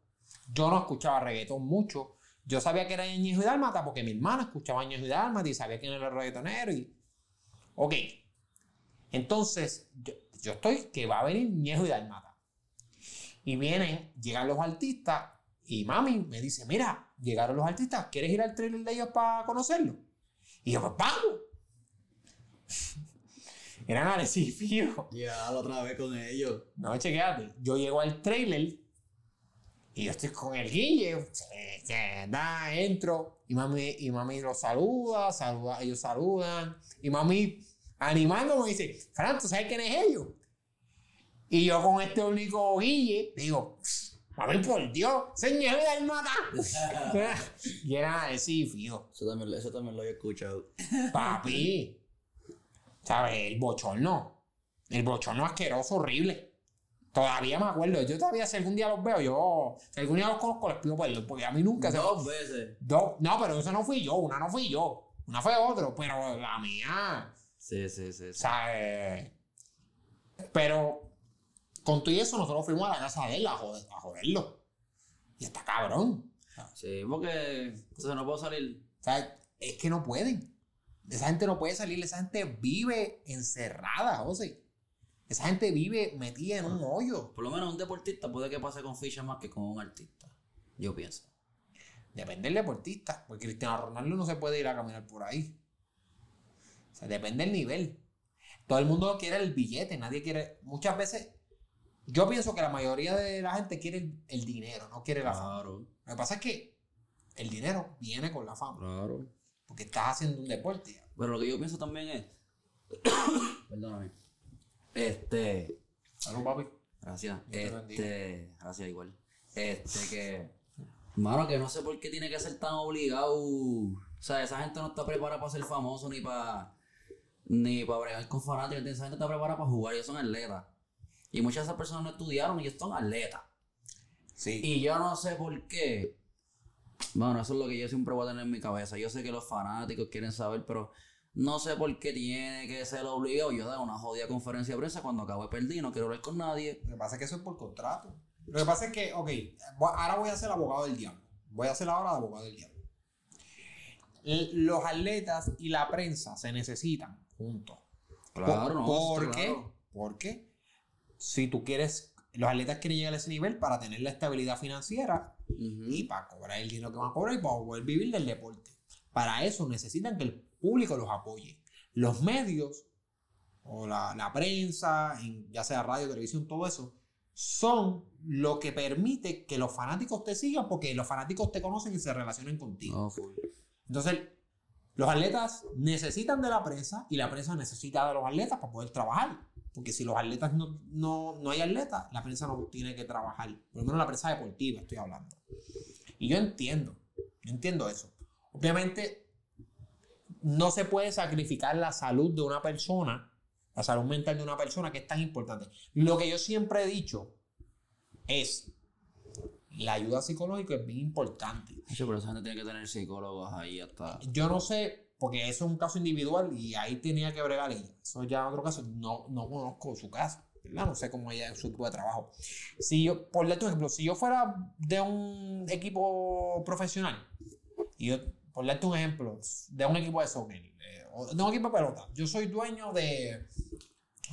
Yo no escuchaba reggaetón mucho. Yo sabía que era Ñejo y Dálmata porque mi hermana escuchaba Ñejo y Dálmata y sabía quién era el reggaetonero y... Ok. Entonces, yo, yo estoy que va a venir Ñejo y Dálmata. Y vienen, llegan los artistas y mami me dice, mira, llegaron los artistas, ¿quieres ir al trailer de ellos para conocerlo? Y yo, pues vamos. Eran. Ya, la otra vez con ellos. No, chequéate. Yo llego al trailer y yo estoy con el guille. se da, entro. Y mami, y mami los saluda, saluda, ellos saludan. Y mami animándome dice, Fran, ¿tú sabes quién es ellos? Y yo con este único guille digo, mami, por Dios, señor del mata. y era así, fijo. Eso también, eso también lo había escuchado. Papi. ¿Sabes? El bochorno. El bochorno asqueroso, horrible. Todavía me acuerdo. Yo todavía, si algún día los veo, yo. Si algún día los conozco, les pido perdón. Porque a mí nunca se. Dos veces. Dos- No, pero eso no fui yo. Una no fui yo. Una fue otro. Pero la mía. Sí, sí, sí. sí. ¿Sabes? Pero. Con todo y eso, nosotros fuimos a la casa de él a, joder- a joderlo. Y está cabrón. Sí, porque entonces no puedo salir. ¿Sabes? Es que no pueden. Esa gente no puede salir, esa gente vive encerrada, José. Esa gente vive metida en un hoyo. Por lo menos un deportista puede que pase con ficha más que con un artista. Yo pienso. Depende del deportista, porque Cristiano Ronaldo no se puede ir a caminar por ahí. O sea, depende del nivel. Todo el mundo quiere el billete, nadie quiere. Muchas veces, yo pienso que la mayoría de la gente quiere el, el dinero, no quiere la fama. Claro, Lo que pasa es que el dinero viene con la fama, claro. porque estás haciendo un deporte. Pero lo que yo pienso también es. Perdóname. Este. Salud, papi. Gracias. Este. Gracias igual. Este que. Mano, que no sé por qué tiene que ser tan obligado. O sea, esa gente no está preparada para ser famoso ni para. ni para bregar con fanáticos. Esa gente está preparada para jugar, ellos son atletas. Y muchas de esas personas no estudiaron y ellos son atletas. Sí. Y yo no sé por qué. Bueno, eso es lo que yo siempre voy a tener en mi cabeza. Yo sé que los fanáticos quieren saber, pero no sé por qué tiene que ser obligado. Yo dar una jodida conferencia de prensa cuando acabo de perder no quiero hablar con nadie. Lo que pasa es que eso es por contrato. Lo que pasa es que, ok, ahora voy a ser abogado del diablo. Voy a ser ahora abogado del diablo. Los atletas y la prensa se necesitan juntos. Claro, ¿Por, no. ¿por qué? claro. Porque si tú quieres, los atletas quieren llegar a ese nivel para tener la estabilidad financiera y para cobrar el dinero que van a cobrar y para poder vivir del deporte. Para eso necesitan que el público los apoye. Los medios o la, la prensa, en- ya sea radio, televisión, todo eso, son lo que permite que los fanáticos te sigan porque los fanáticos te conocen y se relacionen contigo. Entonces, los atletas necesitan de la prensa y la prensa necesita de los atletas para poder trabajar. Porque si los atletas no, no, no hay atletas, la prensa no tiene que trabajar. Por lo menos la prensa deportiva estoy hablando. Y yo entiendo, yo entiendo eso. Obviamente, no se puede sacrificar la salud de una persona, la salud mental de una persona que es tan importante. Lo que yo siempre he dicho es, la ayuda psicológica es bien importante. Hacho, pero esa gente tiene que tener psicólogos ahí hasta. Yo no sé, porque eso es un caso individual y ahí tenía que bregar ella. Eso ya es otro caso. No, no conozco su caso. ¿verdad? No sé cómo ella es su equipo de trabajo. Si yo, por ejemplo, si yo fuera de un equipo profesional, y yo, por darte un ejemplo, de un equipo de soccer, eh, o de un equipo de pelota, yo soy dueño de,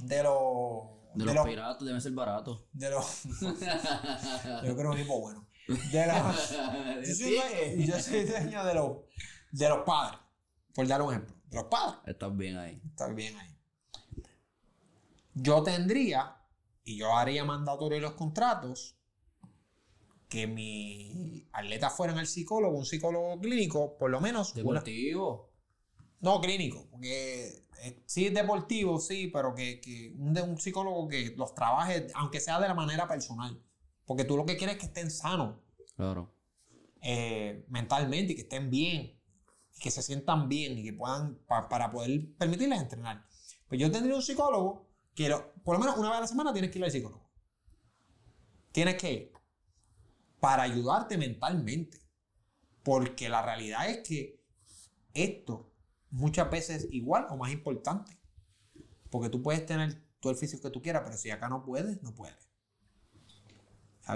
de los. De los piratas deben ser baratos. de los- yo creo un equipo bueno. De los, yo, soy dueño, yo soy dueño de los, de los padres, por dar un ejemplo. De los padres. Estás bien ahí. Está bien ahí. Yo tendría, y yo haría mandatorio los contratos, que mi atleta fueran al psicólogo, un psicólogo clínico, por lo menos. una- Deportivo. no clínico, porque eh, sí es deportivo, sí, pero que, que un, un psicólogo que los trabaje, aunque sea de la manera personal. Porque tú lo que quieres es que estén sanos Claro. eh, mentalmente y que estén bien, y que se sientan bien y que puedan, pa- para poder permitirles entrenar. Pues yo tendría un psicólogo que lo- por lo menos una vez a la semana tienes que ir al psicólogo. Tienes que ir para ayudarte mentalmente. Porque la realidad es que esto muchas veces igual o más importante. Porque tú puedes tener todo el físico que tú quieras, pero si acá no puedes, no puedes.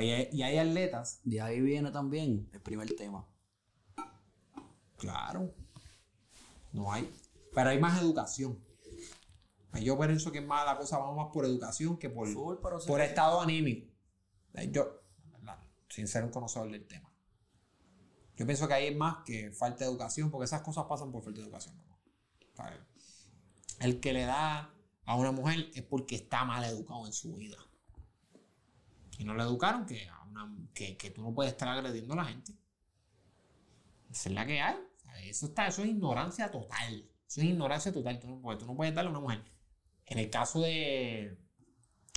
Y hay atletas De ahí viene también el primer tema. Claro. No hay. Pero hay más educación. Yo pienso que es más la cosa va más por educación que por, Full, por estado anímico. Yo. Sin ser un conocedor del tema. Yo pienso que ahí es más que falta de educación, porque esas cosas pasan por falta de educación. El que le da a una mujer es porque está mal educado en su vida. Y no le educaron que, tú no puedes estar agrediendo a la gente. Esa es la que hay. Eso, está, eso es ignorancia total. Eso es ignorancia total. Tú no, puedes, tú no puedes darle a una mujer. En el caso de,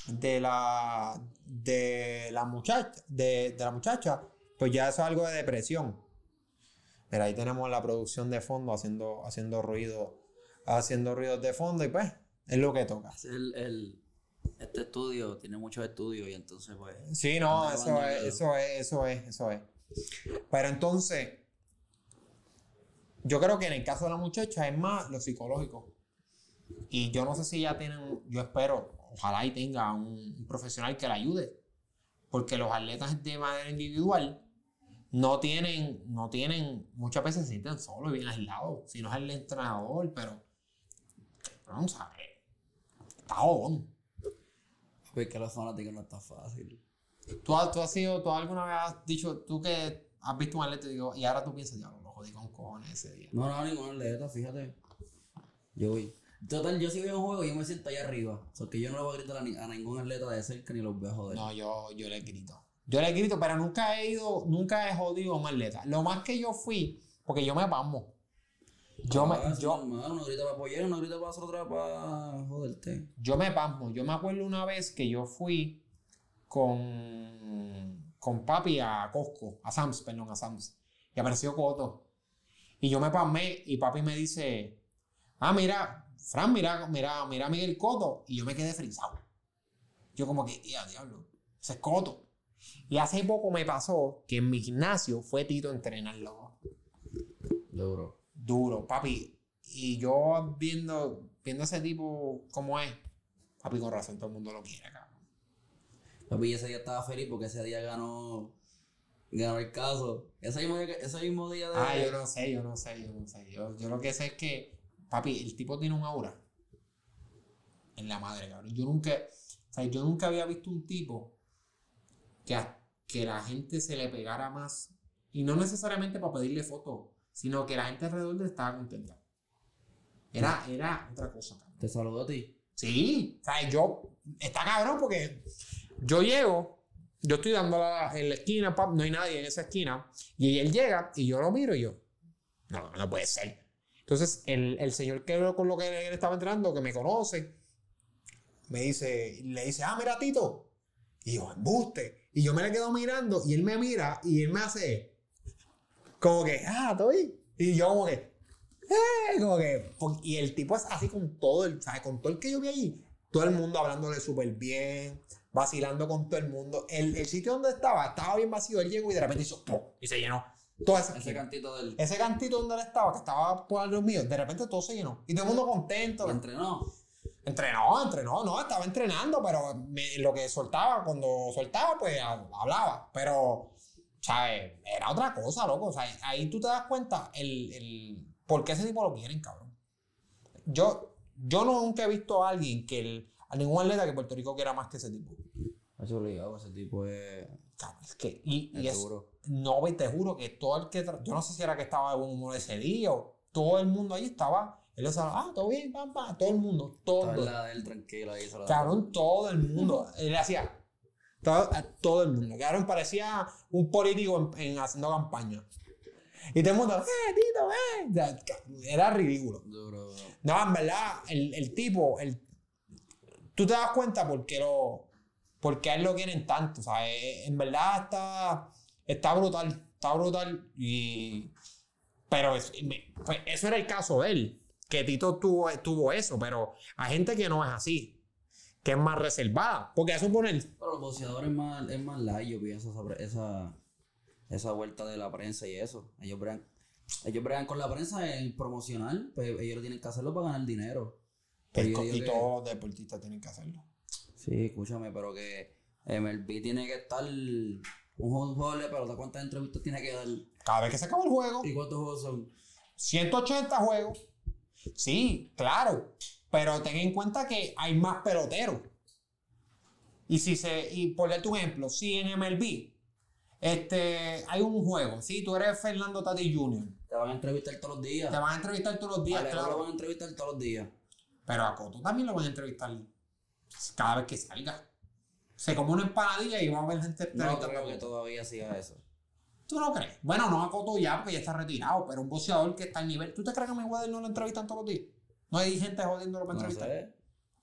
de la de la muchacha, de, de la muchacha, pues ya eso es algo de depresión. Mira, ahí tenemos la producción de fondo haciendo, haciendo ruido, haciendo ruidos de fondo y pues es lo que toca. El, el- este estudio tiene muchos estudios y entonces pues Sí, no, es, eso es, eso es, eso es. Pero entonces, yo creo que en el caso de la muchacha es más lo psicológico. Y yo no sé si ya tienen, yo espero, ojalá y tenga un, un profesional que la ayude. Porque los atletas de manera individual no tienen, no tienen, muchas veces se sienten solos y bien aislados. Si no es el entrenador, pero, vamos a ver, está jodón. porque los fanáticos no está fácil. ¿Tú, has- tú has sido, tú alguna vez has dicho, tú que has visto un atleta y, digo, y ahora tú piensas, diablo, lo jodí con cojones ese día. No, no, ningún atleta, fíjate. Yo voy. Total, yo si veo un juego, yo me siento allá arriba. Porque yo no le voy a gritar a, ni- a ningún atleta de cerca ni los voy a joder. No, yo, yo le grito. Yo le grito, pero nunca he ido, nunca he jodido a un atleta. Lo más que yo fui, porque yo me pasmo. Yo me, Ah, es yo, normal, uno grita para apoyar, uno grita para hacer otra para joderte. yo me pasmo. Yo me acuerdo una vez que yo fui con, con papi a Costco, a Sam's, perdón, a Sam's. Y apareció Coto. Y yo me pasmé y papi me dice, ah, mira, Fran, mira, mira, mira a Miguel Coto. Y yo me quedé frisado. Yo como que, ya, diablo, ese es Coto. Y hace poco me pasó que en mi gimnasio fue Tito a entrenar, loco. Duro. Duro, papi. Y yo viendo, viendo ese tipo como es, papi, con razón, todo el mundo lo quiere, cabrón. Papi, ese día estaba feliz porque ese día ganó, ganó el caso. Ese mismo ese mismo día de... Ah, yo no sé, yo no sé, yo no sé. Yo, yo lo que sé es que, papi, el tipo tiene un aura en la madre, cabrón. Yo nunca, o sea, yo nunca había visto un tipo que, a- que la gente se le pegara más. Y no necesariamente para pedirle fotos, sino que la gente alrededor de él estaba contenta. Era, era otra cosa, cabrón. Te saludo a ti. Sí, o sea, yo, está cabrón porque yo llego, yo estoy dando la- en la esquina, pap, no hay nadie en esa esquina, y él llega y yo lo miro y yo, no, no puede ser. Entonces, el, el señor que con lo que él estaba entrando, que me conoce, me dice, le dice, ah, mira, Tito. Y yo, embuste. Y yo me le quedo mirando y él me mira y él me hace, como que, ah, estoy. Y yo, como que, eh, como que, y el tipo es así con todo el, ¿sabes? Con todo el que yo vi allí, todo el mundo hablándole súper bien, vacilando con todo el mundo. El, el sitio donde estaba, estaba bien vacío, él llegó y de repente hizo ¡pum! y se llenó. Toda esa Ese esquina. cantito del... Ese cantito donde él estaba, que estaba por los míos, de repente todo se llenó. Y todo el mundo contento. y entrenó. Entrenó, entrenó, no, estaba entrenando, pero me- lo que soltaba, cuando soltaba, pues ha- hablaba. Pero, ¿sabes? Era otra cosa, loco. O sea, ahí tú te das cuenta el, el por qué ese tipo lo quieren, cabrón. Yo, yo no nunca he visto a alguien que el, a ningún atleta que Puerto Rico quiera más que ese tipo. Eso obligado, ese tipo es... Cabrón, es que, y, y es es, duro. No, te juro que todo el que, yo no sé si era que estaba de buen humor ese día o todo el mundo ahí estaba, él decía, ah, todo bien, pam, todo el mundo, todo. Estaba de él tranquilo ahí. Cabrón, todo el mundo. Él hacía. Todo, a todo el mundo. Cabrón, parecía un político en, en haciendo campaña. Y todo el mundo, ¡eh, Tito, eh! O sea, ca- Era ridículo. Duro, duro. No, en verdad, el, el tipo, el, tú te das cuenta por qué, lo, por qué a él lo quieren tanto. O sea, eh, en verdad está, está brutal. Está brutal. Y, pero es- pues, eso era el caso de él. Que Tito tuvo, tuvo eso. Pero hay gente que no es así. Que es más reservada. Porque a suponer. Pero los boxeadores es más, es más light, yo pienso, esa, esa, esa vuelta de la prensa y eso. Ellos bregan, ellos bregan con la prensa en promocional, pues ellos tienen que hacerlo para ganar dinero. Pero digo y todos los deportistas tienen que hacerlo. Sí, escúchame, pero que MLB tiene que estar un juego de pelota, ¿cuántas entrevistas tiene que dar? Cada vez que se acaba el juego. ¿Y cuántos juegos son? 180 juegos. Sí, claro. Pero ten en cuenta que hay más peloteros. Y si se. Y por darte un ejemplo, si en MLB este, hay un juego, si tú eres Fernando Tati Jr., Te van a entrevistar todos los días. te van a entrevistar todos los días, A claro. van a entrevistar todos los días. Pero a Coto también lo van a entrevistar cada vez que salga. Se come una empanadilla y va a haber gente No creo que todavía siga eso. ¿Tú no crees? Bueno, no a Coto ya porque ya está retirado, pero un boxeador que está al nivel. ¿Tú te crees que a Mayweather no lo entrevistan todos los días? No hay gente jodiéndolo para No entrevistar. sé.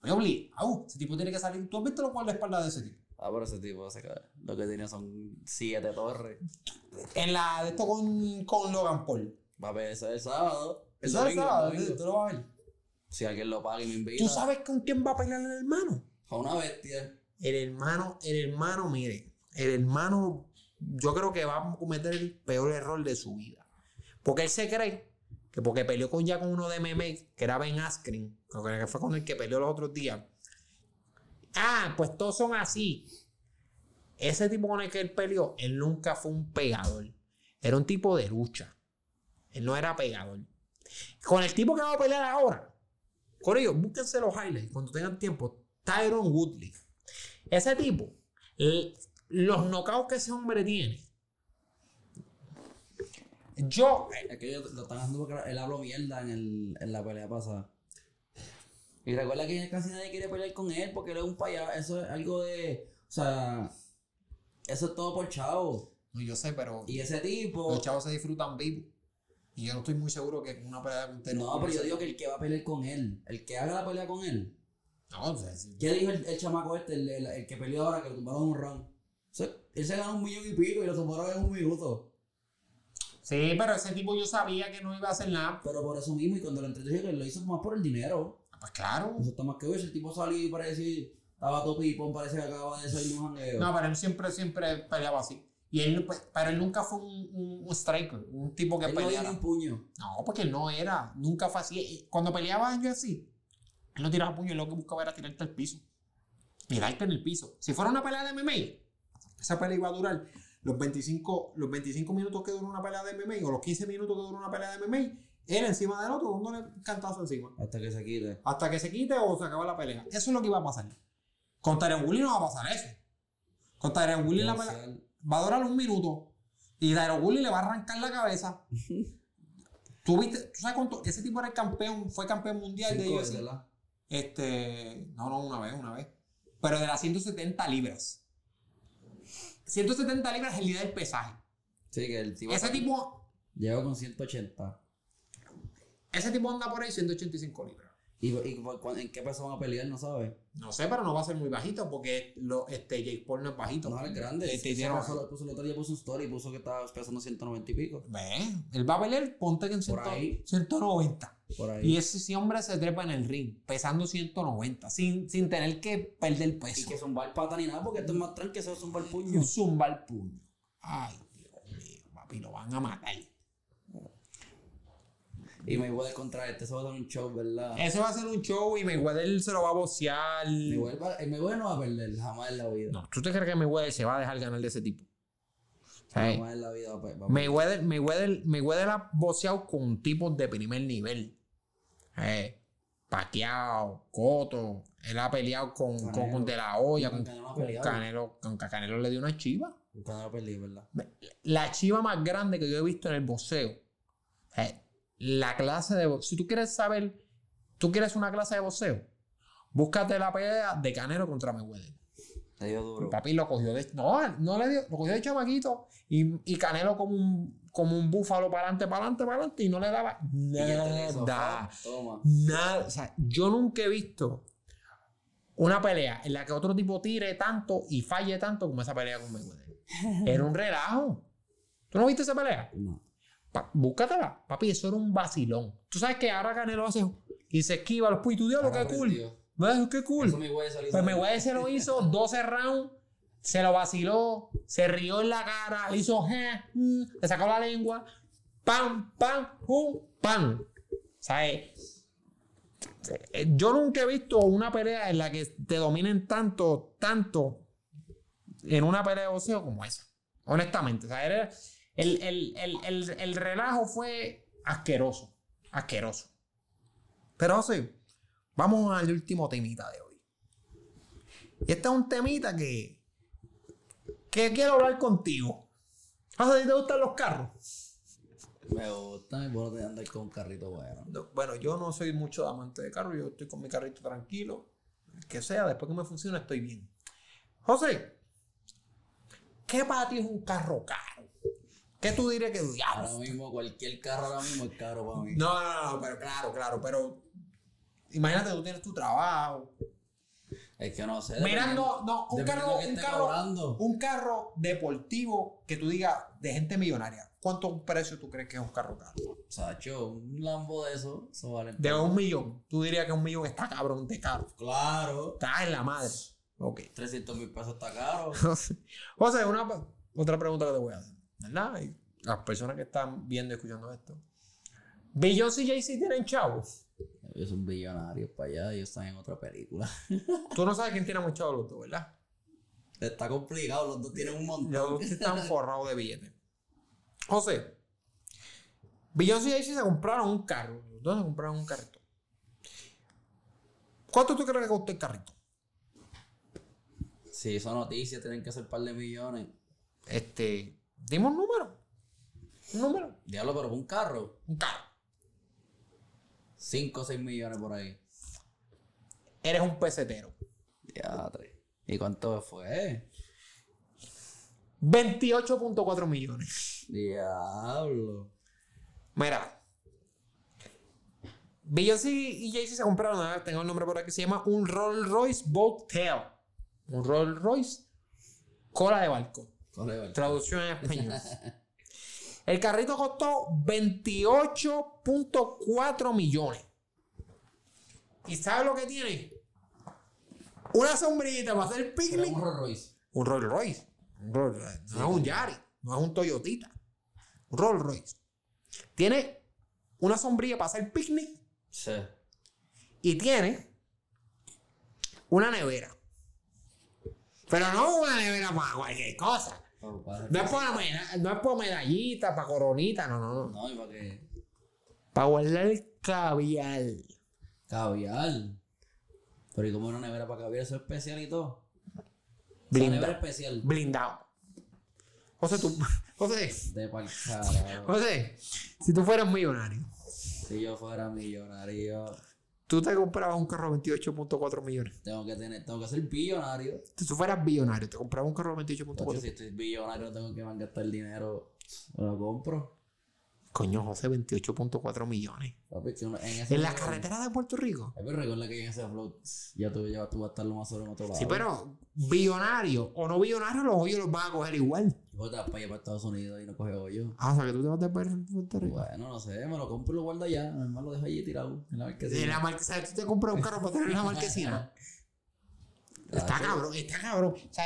Me obligado. Ese tipo tiene que salir. ¿Tú has visto lo cual la espalda de ese tipo? Ah, pero ese tipo se cae. Lo que tiene son siete torres. En la de esto con, con Logan Paul. Va a ver, eso es el sábado. El Eso es el sábado, domingo. tú lo vas a ver. Si alguien lo paga y me invita. ¿Tú sabes con quién va a pelear el hermano? A una bestia. El hermano, el hermano, mire, el hermano, yo creo que va a cometer el peor error de su vida. Porque él se cree que porque peleó con ya con uno de MMA, que era Ben Askren, que fue con el que peleó los otros días. Ah, pues todos son así. Ese tipo con el que él peleó, él nunca fue un pegador. Era un tipo de lucha. Él no era pegador. Con el tipo que va a pelear ahora, con ellos, búsquense los highlights cuando tengan tiempo. Tyron Woodley. Ese tipo, los knockouts que ese hombre tiene. Yo, Es que ellos lo están haciendo porque él habló mierda en, el, en la pelea pasada. Y recuerda que casi nadie quiere pelear con él porque él es un payaso. Eso es algo de. O sea. Eso es todo por chavo. no, yo sé, pero Y ese tipo. los chavos se disfrutan vivo. Y yo no estoy muy seguro que una pelea con Tyron No, pero yo digo que el que va a pelear con él, el que haga la pelea con él. No, o sea, sí. ¿Qué dijo el, el chamaco este, el, el- el que peleó ahora, que lo tumbaron en un round? O sea, él se ganó un millón y pico y lo tumbaron en un minuto. Sí, pero ese tipo yo sabía que no iba a hacer nada. Pero por eso mismo, y cuando lo entretuje, que lo hizo más por el dinero. Pues claro. Eso está más que ver. El tipo salió y parecía. Estaba todo pipón, parece que acaba de salir un jangueo. No, pero él siempre, siempre peleaba así. Y él, pues, pero él nunca fue un, un, un striker, un tipo que Él no peleara. ni un puño. No, porque él no era, nunca fue así. Cuando peleaba en así, él no tiraba puño, él lo que buscaba era tirarte al piso. Tirarte en el piso. Si fuera una pelea de MMA, esa pelea iba a durar los 25, los 25 minutos que dura una pelea de MMA o los 15 minutos que dura una pelea de MMA, él encima del otro, dándole un cantazo encima. Hasta que se quite. Hasta que se quite o se acaba la pelea. Eso es lo que iba a pasar. Con Tyron Woodley no va a pasar eso. Con Tyron Woodley la pelea va a durar un minuto y Tyron Woodley le va a arrancar la cabeza. ¿Tú, viste, ¿Tú sabes cuánto? Ese tipo era el campeón, fue campeón mundial de Cinco UFC. Este, no, no, una vez, una vez. Pero de las 170 libras. 170 libras es el día del pesaje. Sí, que el tipo. Ese tipo, Llegó con 180. ese tipo anda por ahí 185 libras. ¿Y, y en qué peso van a pelear? No sabes. No sé, pero no va a ser muy bajito porque lo, este, Jake Paul no es bajito. No, es grande. Este, Ese tiene- puso- puso el otro día puso un story y puso que estaba pesando 190 y pico. Ve, él va a pelear, ponte que en Por 100 ahí. 190. Por ahí. Y ese hombre se trepa en el ring, pesando 190, sin, sin tener que perder Y peso. que zumbar pata ni nada, porque esto es más tranquilo que eso es zumbar puño. Un zumba el puño. Ay, Dios mío, papi, lo van a matar. Y Mayweather contra este, eso va a ser un show, ¿verdad? Ese va a ser un show y Mayweather se lo va a bocear. Mayweather, va- el Mayweather no va a perder jamás en la vida. No, ¿tú te crees que Mayweather se va a dejar ganar de ese tipo? Jamás en la vida va a perder. Mayweather, Mayweather, Mayweather ha boceado con tipos de primer nivel. Eh, Pacquiao, Coto. Él ha peleado con, con, Canelo. con De La Hoya, Con Canelo con. Canelo. Con Canelo le dio una chiva. La chiva más grande que yo he visto en el boxeo. Eh, la clase de boxeo. Si tú quieres saber, tú quieres una clase de boxeo, búscate la pelea de Canelo contra Mayweather. Le dio duro. Papi lo cogió de. No, no le dio. Lo cogió de chamaquito. Y, y Canelo como un, como un búfalo para adelante, para adelante, para adelante. Y no le daba nada. Toma. Nada. O sea, yo nunca he visto una pelea en la que otro tipo tire tanto y falle tanto como esa pelea con Mayweather. Era un relajo. ¿Tú no viste esa pelea? No. Pa- búscatela. Papi, eso era un vacilón. Tú sabes que ahora Canelo hace y se esquiva los puitos. Diablo, qué Ahora cool. aprendió. ¿Ves? Qué cool. Eso Mayweather se lo hizo. Pues Mayweather se lo hizo 12 rounds, se lo vaciló, se rió en la cara, le hizo je, mm, le sacó la lengua, pam, pam, pum, pam. Sea, eh, eh, yo nunca he visto una pelea en la que te dominen tanto, tanto en una pelea de boxeo como esa. Honestamente. O sea, era- el, el- el- el- el relajo fue asqueroso. Asqueroso. Pero José, vamos al último temita de hoy. Y este es un temita que, que quiero hablar contigo. José, ¿te gustan los carros? Me gusta, bueno de andar con un carrito bueno. No, bueno, yo no soy mucho amante de carro, yo estoy con mi carrito tranquilo. Que sea, después que me funcione estoy bien. José, ¿qué para ti es un carro caro? ¿Qué tú dirías que Ahora diablo? mismo, cualquier carro ahora mismo es caro para mí. No, no, no, pero claro, claro, pero imagínate tú tienes tu trabajo. Es que no sé. Mirando, no, un carro, un carro, cobrando. un carro deportivo que tú digas de gente millonaria. ¿Cuánto precio tú crees que es un carro caro? Sacho, un Lambo de eso, eso vale. De un millón. Tú dirías que un millón está cabrón de caro. Claro. Está en la madre. Ok. 300 mil pesos está caro. José, una, otra pregunta que te voy a hacer. ¿Verdad? Y las personas que están viendo y escuchando esto. Beyoncé y Jay-Z tienen chavos. Ellos son billonarios para allá, ellos están en otra película. Tú no sabes quién tiene los dos, ¿verdad? Está complicado, los dos tienen un montón. Los dos están forrados de billetes. José, Beyoncé y Jay-Z se compraron un carro. Los dos se compraron un carrito. ¿Cuánto tú crees que costó el carrito? Si hizo noticias, tienen que hacer un par de millones. Este, dime un número. Un número. Diablo, pero un carro, Un carro. 5 o 6 millones por ahí. Eres un pesetero. Diatre. ¿Y cuánto fue? 28.4 millones. Diablo. Mira. Beyoncé y Jay-Z se compraron, ah, tengo el nombre por aquí, se llama un Rolls Royce Boat Tail. Un Rolls Royce cola de barco. Colega, Traducción en español. El carrito costó 28.4 millones. ¿Y sabes lo que tiene? Una sombrillita para hacer picnic. un Rolls Royce. Un Rolls Royce. Un Rolls Royce. No es un Yari, no es un Toyotita. Un Rolls Royce. Tiene una sombrilla para hacer picnic Sí. y tiene una nevera. Pero no una nevera para cualquier cosa. No es para, meda- no es para medallita, para coronita, no, no, no. No, y para que. Para guardar el caviar. Caviar. Pero ¿y como una nevera para caviar? Eso es especial y todo. Una Blindado. nevera especial. Blindado. José, tú. José. De pa'l. José. Si tú fueras millonario, Si yo fuera millonario, tú te comprabas un carro de 28.4 millones. tengo que tener, tengo que ser billonario. Si tú fueras billonario, te comprabas un carro de Porque 28.4. si estoy billonario, tengo que gastar el dinero. Me lo compro. Coño, José, 28.4 millones. Papi, en En las flow- carreteras de Puerto Rico. Ay, pero recuerda que en ese float ya tú, ya tú vas a estar lo más sobre en otro lado. Sí, pero billonario o no billonario, los hoyos los van a coger igual. Vos te vas para allá para Estados Unidos y no coges hoyo. Ah, o sea que tú te vas en Puerto Rico. Bueno, no sé, me lo compro y lo guardo allá. Normal lo dejo allí tirado. En la En marquesina. la marque- o sea, tú te compras un carro para tener en la marquesina. Está cabrón, está cabrón. O sea,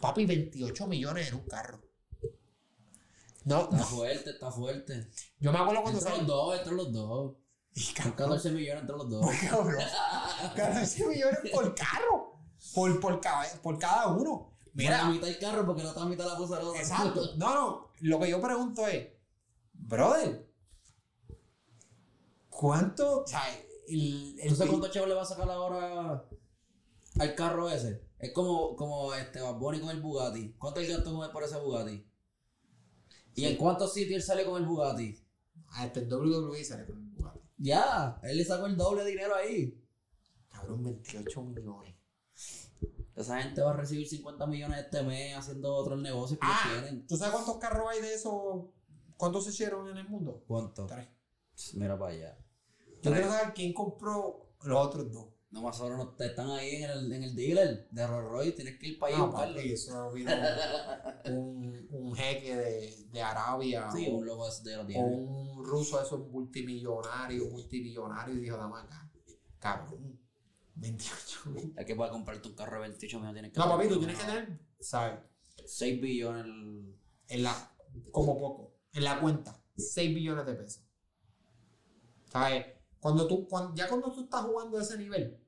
papi, 28 millones en un carro. No, Está no. fuerte, está fuerte. Yo me acuerdo cuando Entre los dos, entre los dos. Y Son cabrón, 14 millones entre los dos. cabrón. 14 millones por carro. Por, por, cada, por cada uno. Mira, Mira, mitad del carro porque la otra mitad la a otra. exacto. No, no. Lo que yo pregunto es, brother, ¿cuánto? O sea, el, el ¿Tú sabes cuánto chavos le va a sacar ahora al carro ese? Es como, como este Bunny con el Bugatti. ¿Cuánto el gasto con por ese Bugatti? ¿Y en cuántos sitios él sale con el Bugatti? Hasta el WWE sale con el Bugatti. Ya, él le sacó el doble de dinero ahí. Cabrón, 28 millones. Esa gente va a recibir 50 millones este mes haciendo otros negocios que Ah. ¿tú sabes cuántos carros hay de esos? ¿Cuántos se hicieron en el mundo? ¿Cuánto? Tres. Mira para allá. Yo Tres. quiero saber quién compró los otros dos. No más ahora no están ahí en el, en el dealer de Rolls Royce. Tienes que ir para allá a No, papi, eso vino un, un jeque de, de Arabia Sí, o, un logo de lo o tiene. un ruso, eso multimillonario, multimillonario, y dijo, dame acá. Cabrón, 28 mil. Es que para comprarte un carro de 28 millones tienes que No, papi, tú tienes que tener, ¿sabes? 6 billones. el- En la, como poco, en la cuenta, 6 billones de pesos. ¿Sabes? Cuando tú, cuando, ya cuando tú estás jugando a ese nivel,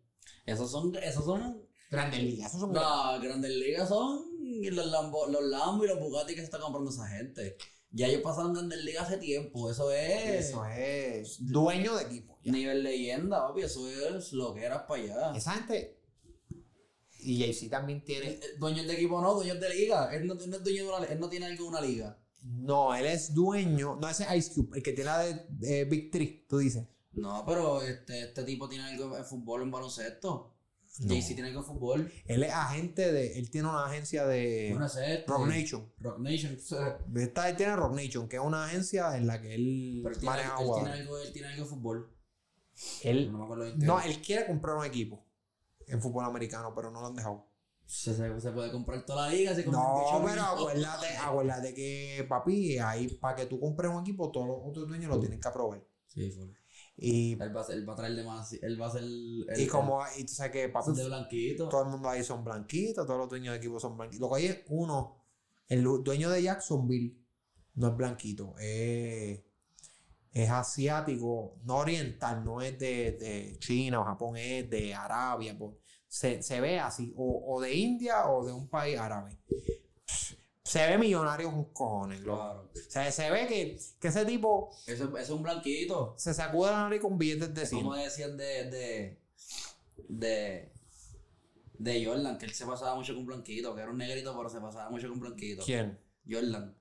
Esos son, esos son, grandes ligas, esos son no, grandes ligas son los Lambo, los Lambo y los Bugatti que se está comprando esa gente. Ya ellos pasaron grandes ligas hace tiempo, eso es Eso es dueño de equipo. ya. nivel leyenda, papi, eso es lo que eras para allá. Esa gente. Y Jay-Z también tiene. Eh, Dueños de equipo no, dueños de liga. Él no, no es dueño de una, él no tiene algo en una liga. No, él es dueño. No, ese es Ice Cube, el que tiene la de, de Big Three, tú dices. No, pero este, este tipo tiene algo en fútbol, en baloncesto. No. Jay-Z tiene algo en fútbol. Él es agente de. Él tiene una agencia de. Bueno, este, Rock Nation. Rock Nation. Esta él tiene Rock Nation, que es una agencia en la que él Pero él tiene, maneja él, tiene algo, él tiene algo en fútbol. Él, No me acuerdo no, él quiere comprar un equipo en fútbol americano, pero no lo han dejado. Se, se, se puede comprar toda la liga. Con No, 28 pero acuérdate, acuérdate que, papi, ahí para que tú compres un equipo, todos los otros dueños lo tienen que aprobar. Sí, fue. Y, Él va, él va a traer de más. Él va a ser. El, y como, y tú sabes que, papi, de blanquito. todo el mundo ahí son blanquitos, todos los dueños de equipo son blanquitos. Lo que hay es uno, el du- dueño de Jacksonville no es blanquito, es, es asiático, no oriental, no es de, de China o Japón, es de Arabia. pues, se, se ve así, o, o de India o de un país árabe. Se ve millonario con cojones. Claro. O sea, se ve que, que ese tipo Eso, eso es un blanquito. se sacude la nariz con billetes de Es como cine. decían de, de, de, de Jordan, que él se pasaba mucho con blanquito, que era un negrito, pero se pasaba mucho con blanquito. ¿Quién? Jordan.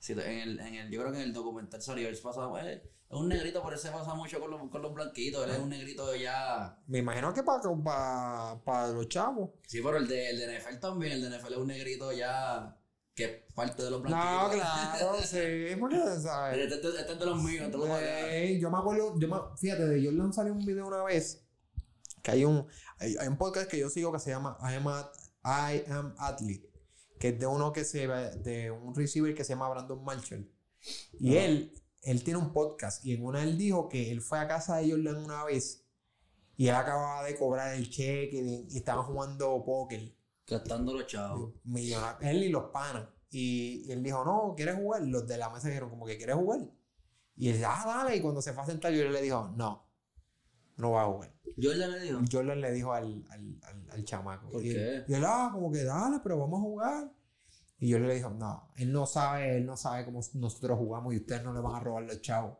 Sí, en el, en el, yo creo que en el documental salió, él se pasaba, eh, es un negrito, pero él se pasa mucho con los, con los blanquitos, él es un negrito ya... Me imagino que para pa, los chavos. Sí, pero el de, el de NFL también, el de NFL es un negrito ya que es parte de los No, blanquitos. claro, sí, porque, ¿sabes? Este, este- este es de los míos, este es de los míos. Güey, yo me acuerdo, yo me, fíjate, de Jordan salió un video una vez que hay un, hay, hay un podcast que yo sigo que se llama I am, At- I am Athlete, que es de uno que se de un receiver que se llama Brandon Marshall. Y él, él tiene un podcast y en una él dijo que él fue a casa de Jordan una vez Y él acababa de cobrar el cheque y, y estaban jugando póker. Gastando los chavos. Millona- él y los panas. Y, y él dijo, no, ¿quieres jugar? Los de la mesa dijeron, como que quieres jugar. Y él dijo, ah, dale. Y cuando se fue a sentar, yo le dijo, no, no va a jugar. Jordan le dijo. Jordan le dijo al, al, al, al chamaco. ¿Por y, qué? Él, y él, ah, como que dale, pero vamos a jugar. Y yo le dijo, no, él no sabe, él no sabe cómo nosotros jugamos y ustedes no le van a robar los chavos.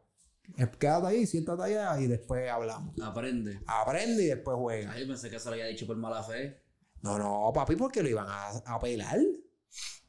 Eh, Quédate ahí, siéntate allá y después hablamos. Aprende. Aprende y después juega. Ay, pensé que se lo había dicho por mala fe. No, no, papi, porque lo iban a, a pelar.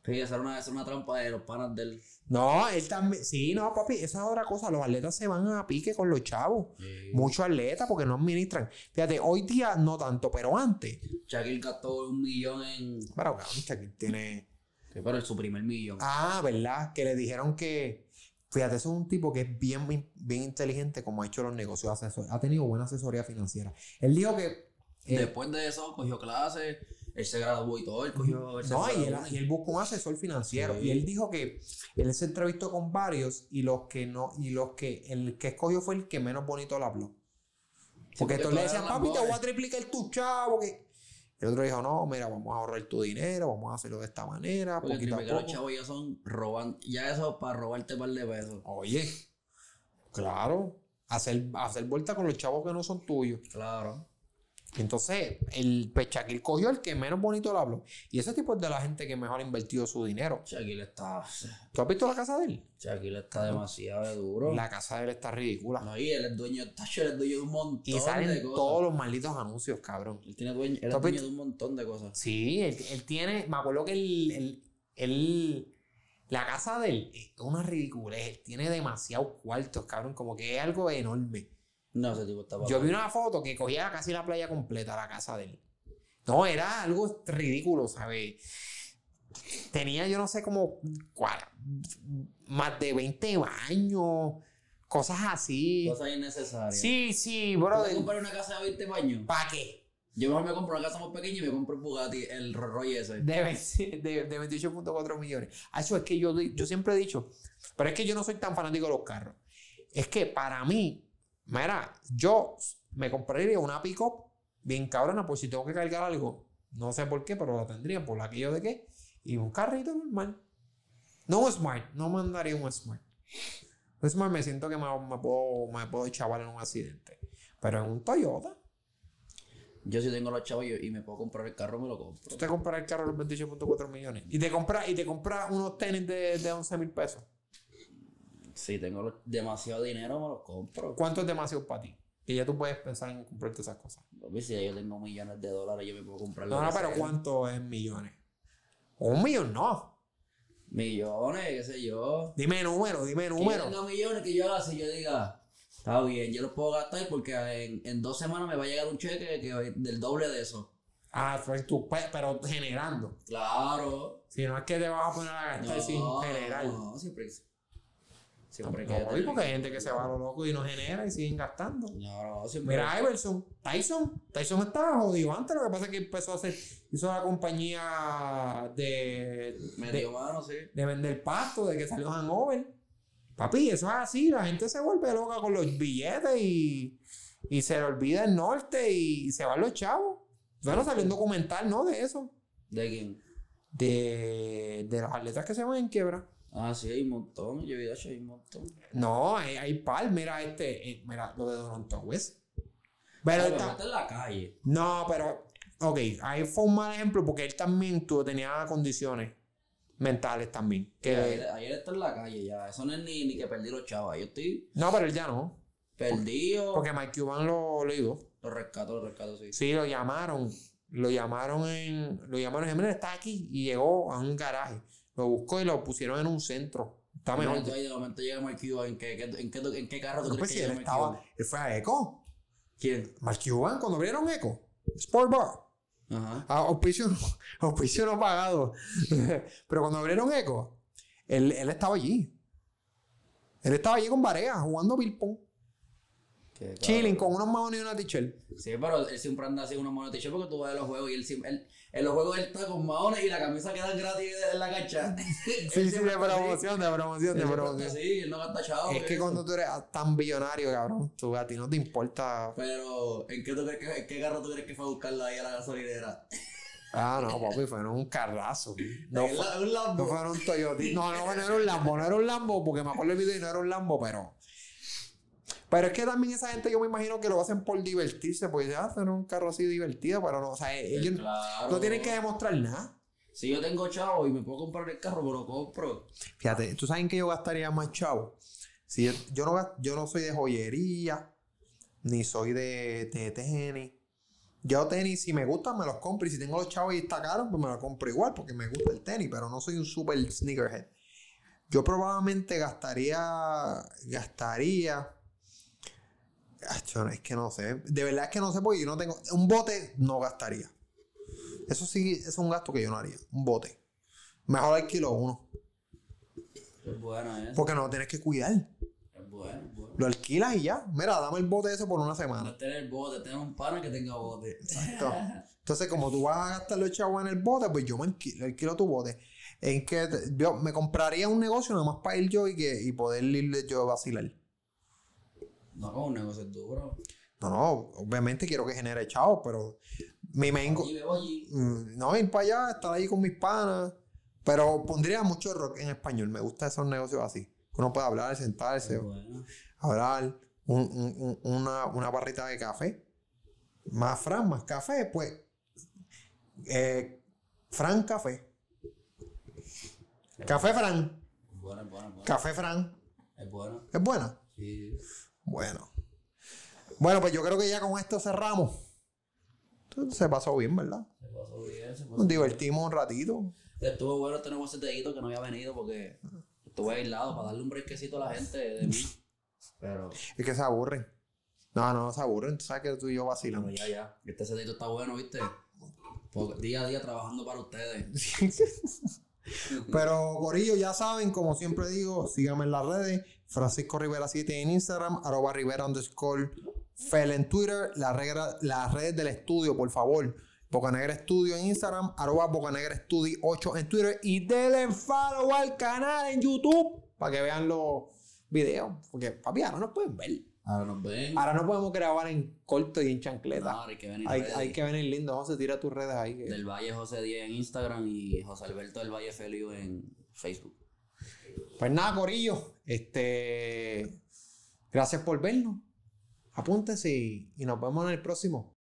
Sí, esa era una, esa era una trampa de los panas del. No, él también. Sí, no, papi, esa es otra cosa. Los atletas se van a pique con los chavos. Muchos atletas porque no administran. Fíjate, hoy día no tanto, pero antes. Shaquille gastó un millón en. Pero cabrón, Shaquille tiene. Sí, pero es su primer millón. Ah, ¿verdad? Que le dijeron que. Fíjate, eso es un tipo que es bien, bien, bien inteligente como ha hecho los negocios asesor. Ha tenido buena asesoría financiera. Él dijo que. Eh, Después de eso, cogió clases, él se graduó y todo, él cogió. él no, y él, y él buscó un asesor financiero. Sí. Y él dijo que él se entrevistó con varios y los que no, y los que el que escogió fue el que menos bonito le habló. Sí, Porque todos le decían, papi, te voy a triplicar tu chavo. Que... El otro dijo, no, mira, vamos a ahorrar tu dinero, vamos a hacerlo de esta manera, Porque poquito a triplicar los chavos ya son roban, ya eso para robarte par de pesos. Oye, claro, hacer, hacer vuelta con los chavos que no son tuyos. Claro. Entonces, el Pechaquil cogió el que menos bonito le habló. Y ese tipo es de la gente que mejor ha invertido su dinero. Shaquille está. ¿Tú has visto la casa de él? Shaquille está demasiado de duro. La casa de él está ridícula. No, y él es dueño, él es dueño de un montón y de salen cosas. todos los malditos anuncios, cabrón. Él tiene dueño, él ¿Tú es dueño de un montón de cosas. Sí, él, él tiene. Me acuerdo que él, él- él- La casa de él es una ridiculez. Él tiene demasiados cuartos, cabrón. Como que es algo enorme. No, ese tipo está Yo vi una foto que cogía casi la playa completa, la casa de él. No, era algo ridículo, ¿sabes? Tenía, yo no sé, como cua- más de 20 baños, cosas así. Cosas innecesarias. Sí, sí, ¿Tú te comprar una casa de 20 baños? ¿Para qué? Yo mejor me compro una casa más pequeña y me compro el Bugatti, el Rolls Royce ese. De, 20 de, de 28.4 millones. Ah, Eso es que yo, yo siempre he dicho, pero es que yo no soy tan fanático de los carros. Es que para mí, mira, yo me compraría una pick-up bien cabrona por si tengo que cargar algo. No sé por qué, pero la tendría por aquello de qué. Y un carrito normal. No un Smart, no mandaría un Smart. Un Smart me siento que me, me puedo, me puedo chaval en un accidente. Pero en un Toyota, Yo si tengo los chavos y, me puedo comprar el carro, me lo compro. tú te compras el carro de los 28.4 millones. Y te compras y te compras unos tenis de, de 11 mil pesos. Si tengo demasiado dinero, me los compro. ¿Cuánto es demasiado para ti? Que ya tú puedes pensar en comprarte esas cosas. Si yo tengo millones de dólares, yo me puedo comprar lo No, no, pero sea. ¿cuánto es millones? Un millón no. Millones, qué sé yo. Dime número, dime Que yo número. millones que yo haga si yo diga, está bien, yo los puedo gastar porque en, en dos semanas me va a llegar un cheque que, del doble de eso. Ah, pues tú, pues, pero generando. Claro. Si no es que te vas a poner a gastar sin generar. No, siempre. Siempre que. No, y porque hay gente que se va a lo loco y no genera y siguen gastando. No, no, siempre. Mira, Iverson, Tyson, Tyson estaba jodido antes, lo que pasa es que empezó a hacer, hizo la compañía de, Medio de, mano, sí. de vender pasto, de que salió Hanover. Papi, eso es así, la gente se vuelve loca con los billetes y, y se le olvida el norte y se van los chavos. Bueno, salió un documental, ¿no? De eso. ¿De quién? De, de los atletas que se van en quiebra. Ah, sí, hay un montón. Yo he visto, hay un montón. No, hay, hay par, mira este, eh, mira lo de Donovan West. Pero Ah, pero está en la calle. No, pero, ok, ahí fue un mal ejemplo porque él también tuvo, tenía condiciones mentales también. Que, Ayer, ayer está en la calle ya. Eso no es ni, ni que perdí los chavos. Yo estoy no, pero él ya no. perdido. Porque Mike Cuban lo, lo ayudó. Los rescato, los rescato, sí. Sí, lo llamaron. Lo llamaron en. Lo llamaron en. Está aquí. Y llegó a un garaje. Lo buscó y lo pusieron en un centro. Está mejor. momento, de momento llega Mark Cuban. ¿En qué, en, qué, en qué carro tú No, crees pues que si él estaba. Él fue a Eco. ¿Quién? Mark Cuban, cuando abrieron Eco. Sport Bar. Ajá. Ah, auspicio, auspicio no pagado. Pero cuando abrieron Eco, él, él estaba allí. Él estaba allí con Barea jugando ping-pong. Qué Chilling cabrón. con unos maones y una t-shirt. Sí, pero él siempre anda así unos monos t-shirt porque tú vas a los juegos y él, siempre- él- en los juegos él está con maones y la camisa queda gratis en la cancha. Sí, sí, de promoción, de promoción, de promoción. Sí, él no gasta chavo. Es que cuando tú eres tan billonario, cabrón, tú a ti no te importa. Pero, ¿en qué, tú crees que, en qué carro tú crees que fue a buscarla ahí a la gasolinera? Ah, no, papi, fue en un carrazo. No, fue, un Lambo. no fue en un Toyota. No, no, no era un Lambo, no era un Lambo, porque me acuerdo el video y no era un Lambo, pero. Pero es que también esa gente, yo me imagino que lo hacen por divertirse, porque ya hacen un carro así divertido, pero no, o sea, ellos Claro. no tienen que demostrar nada. Si yo tengo chavo y me puedo comprar el carro, pero lo compro. Fíjate, tú sabes que yo gastaría más chavo. Si yo, yo no, yo no soy de joyería, ni soy de, de tenis. Yo tenis, si me gustan, me los compro. Y si tengo los chavos y está caro, pues me los compro igual, porque me gusta el tenis, pero no soy un super sneakerhead. Yo probablemente gastaría, gastaría, es que no sé, de verdad es que no sé porque yo no tengo, un bote no gastaría. Eso sí, es un gasto que yo no haría, un bote. Mejor alquilo uno. Es buena esa. Porque no lo tienes que cuidar. Es bueno, es bueno. Lo alquilas y ya. Mira, dame el bote ese por una No semana. es tener bote, tener un pana que tenga bote. Exacto. Entonces, como tú vas a gastar los chavos en el bote, pues yo me alquilo, alquilo tu bote. En que te- yo me compraría un negocio nada más para ir yo y, que, y poder ir yo a vacilar. No, un negocio es duro. No, no, obviamente quiero que genere chavos, pero mi main. Mm, No, ir para allá, estar ahí con mis panas. Pero pondría mucho rock en español. Me gustan esos negocios así. Uno puede hablar, sentarse, bueno. hablar, un- un- un- una, una barrita de café. Más Fran, más café, pues. eh, Fran Café. Café Fran. Es bueno, es bueno, es bueno. Café Fran. Es bueno. ¿Es buena? Sí. Bueno. Bueno, pues yo creo que ya con esto cerramos. Se pasó bien, ¿verdad? Se pasó bien, se pasó Nos bien. divertimos un ratito. Estuvo bueno este nuevo setellito que no había venido porque estuve aislado para darle un brequecito a la gente de mí. Pero, Es que se aburren. No, no, se aburren. Tú sabes que tú y yo pero vacilamos. ya, ya. Este setellito está bueno, ¿viste? Porque día a día trabajando para ustedes. Pero, Corillo, ya saben, como siempre digo, síganme en las redes. Francisco Rivera 7 en Instagram, arroba Rivera underscore Fel en Twitter, la las redes del estudio, por favor. Bocanegra Estudio en Instagram, arroba Bocanegra Studio 8 en Twitter y denle follow al canal en YouTube para que vean los videos. Porque, papi, ahora no pueden ver. Ahora nos ven. Ahora no podemos grabar en corto y en chancleta. No, hay que venir hay, hay que venir lindo. José, tira tus redes ahí. que- Del Valle José 10 en Instagram y José Alberto del Valle Feliu en Facebook. Pues nada, Corillo. Este. Gracias por vernos. Apúntense y, y nos vemos en el próximo.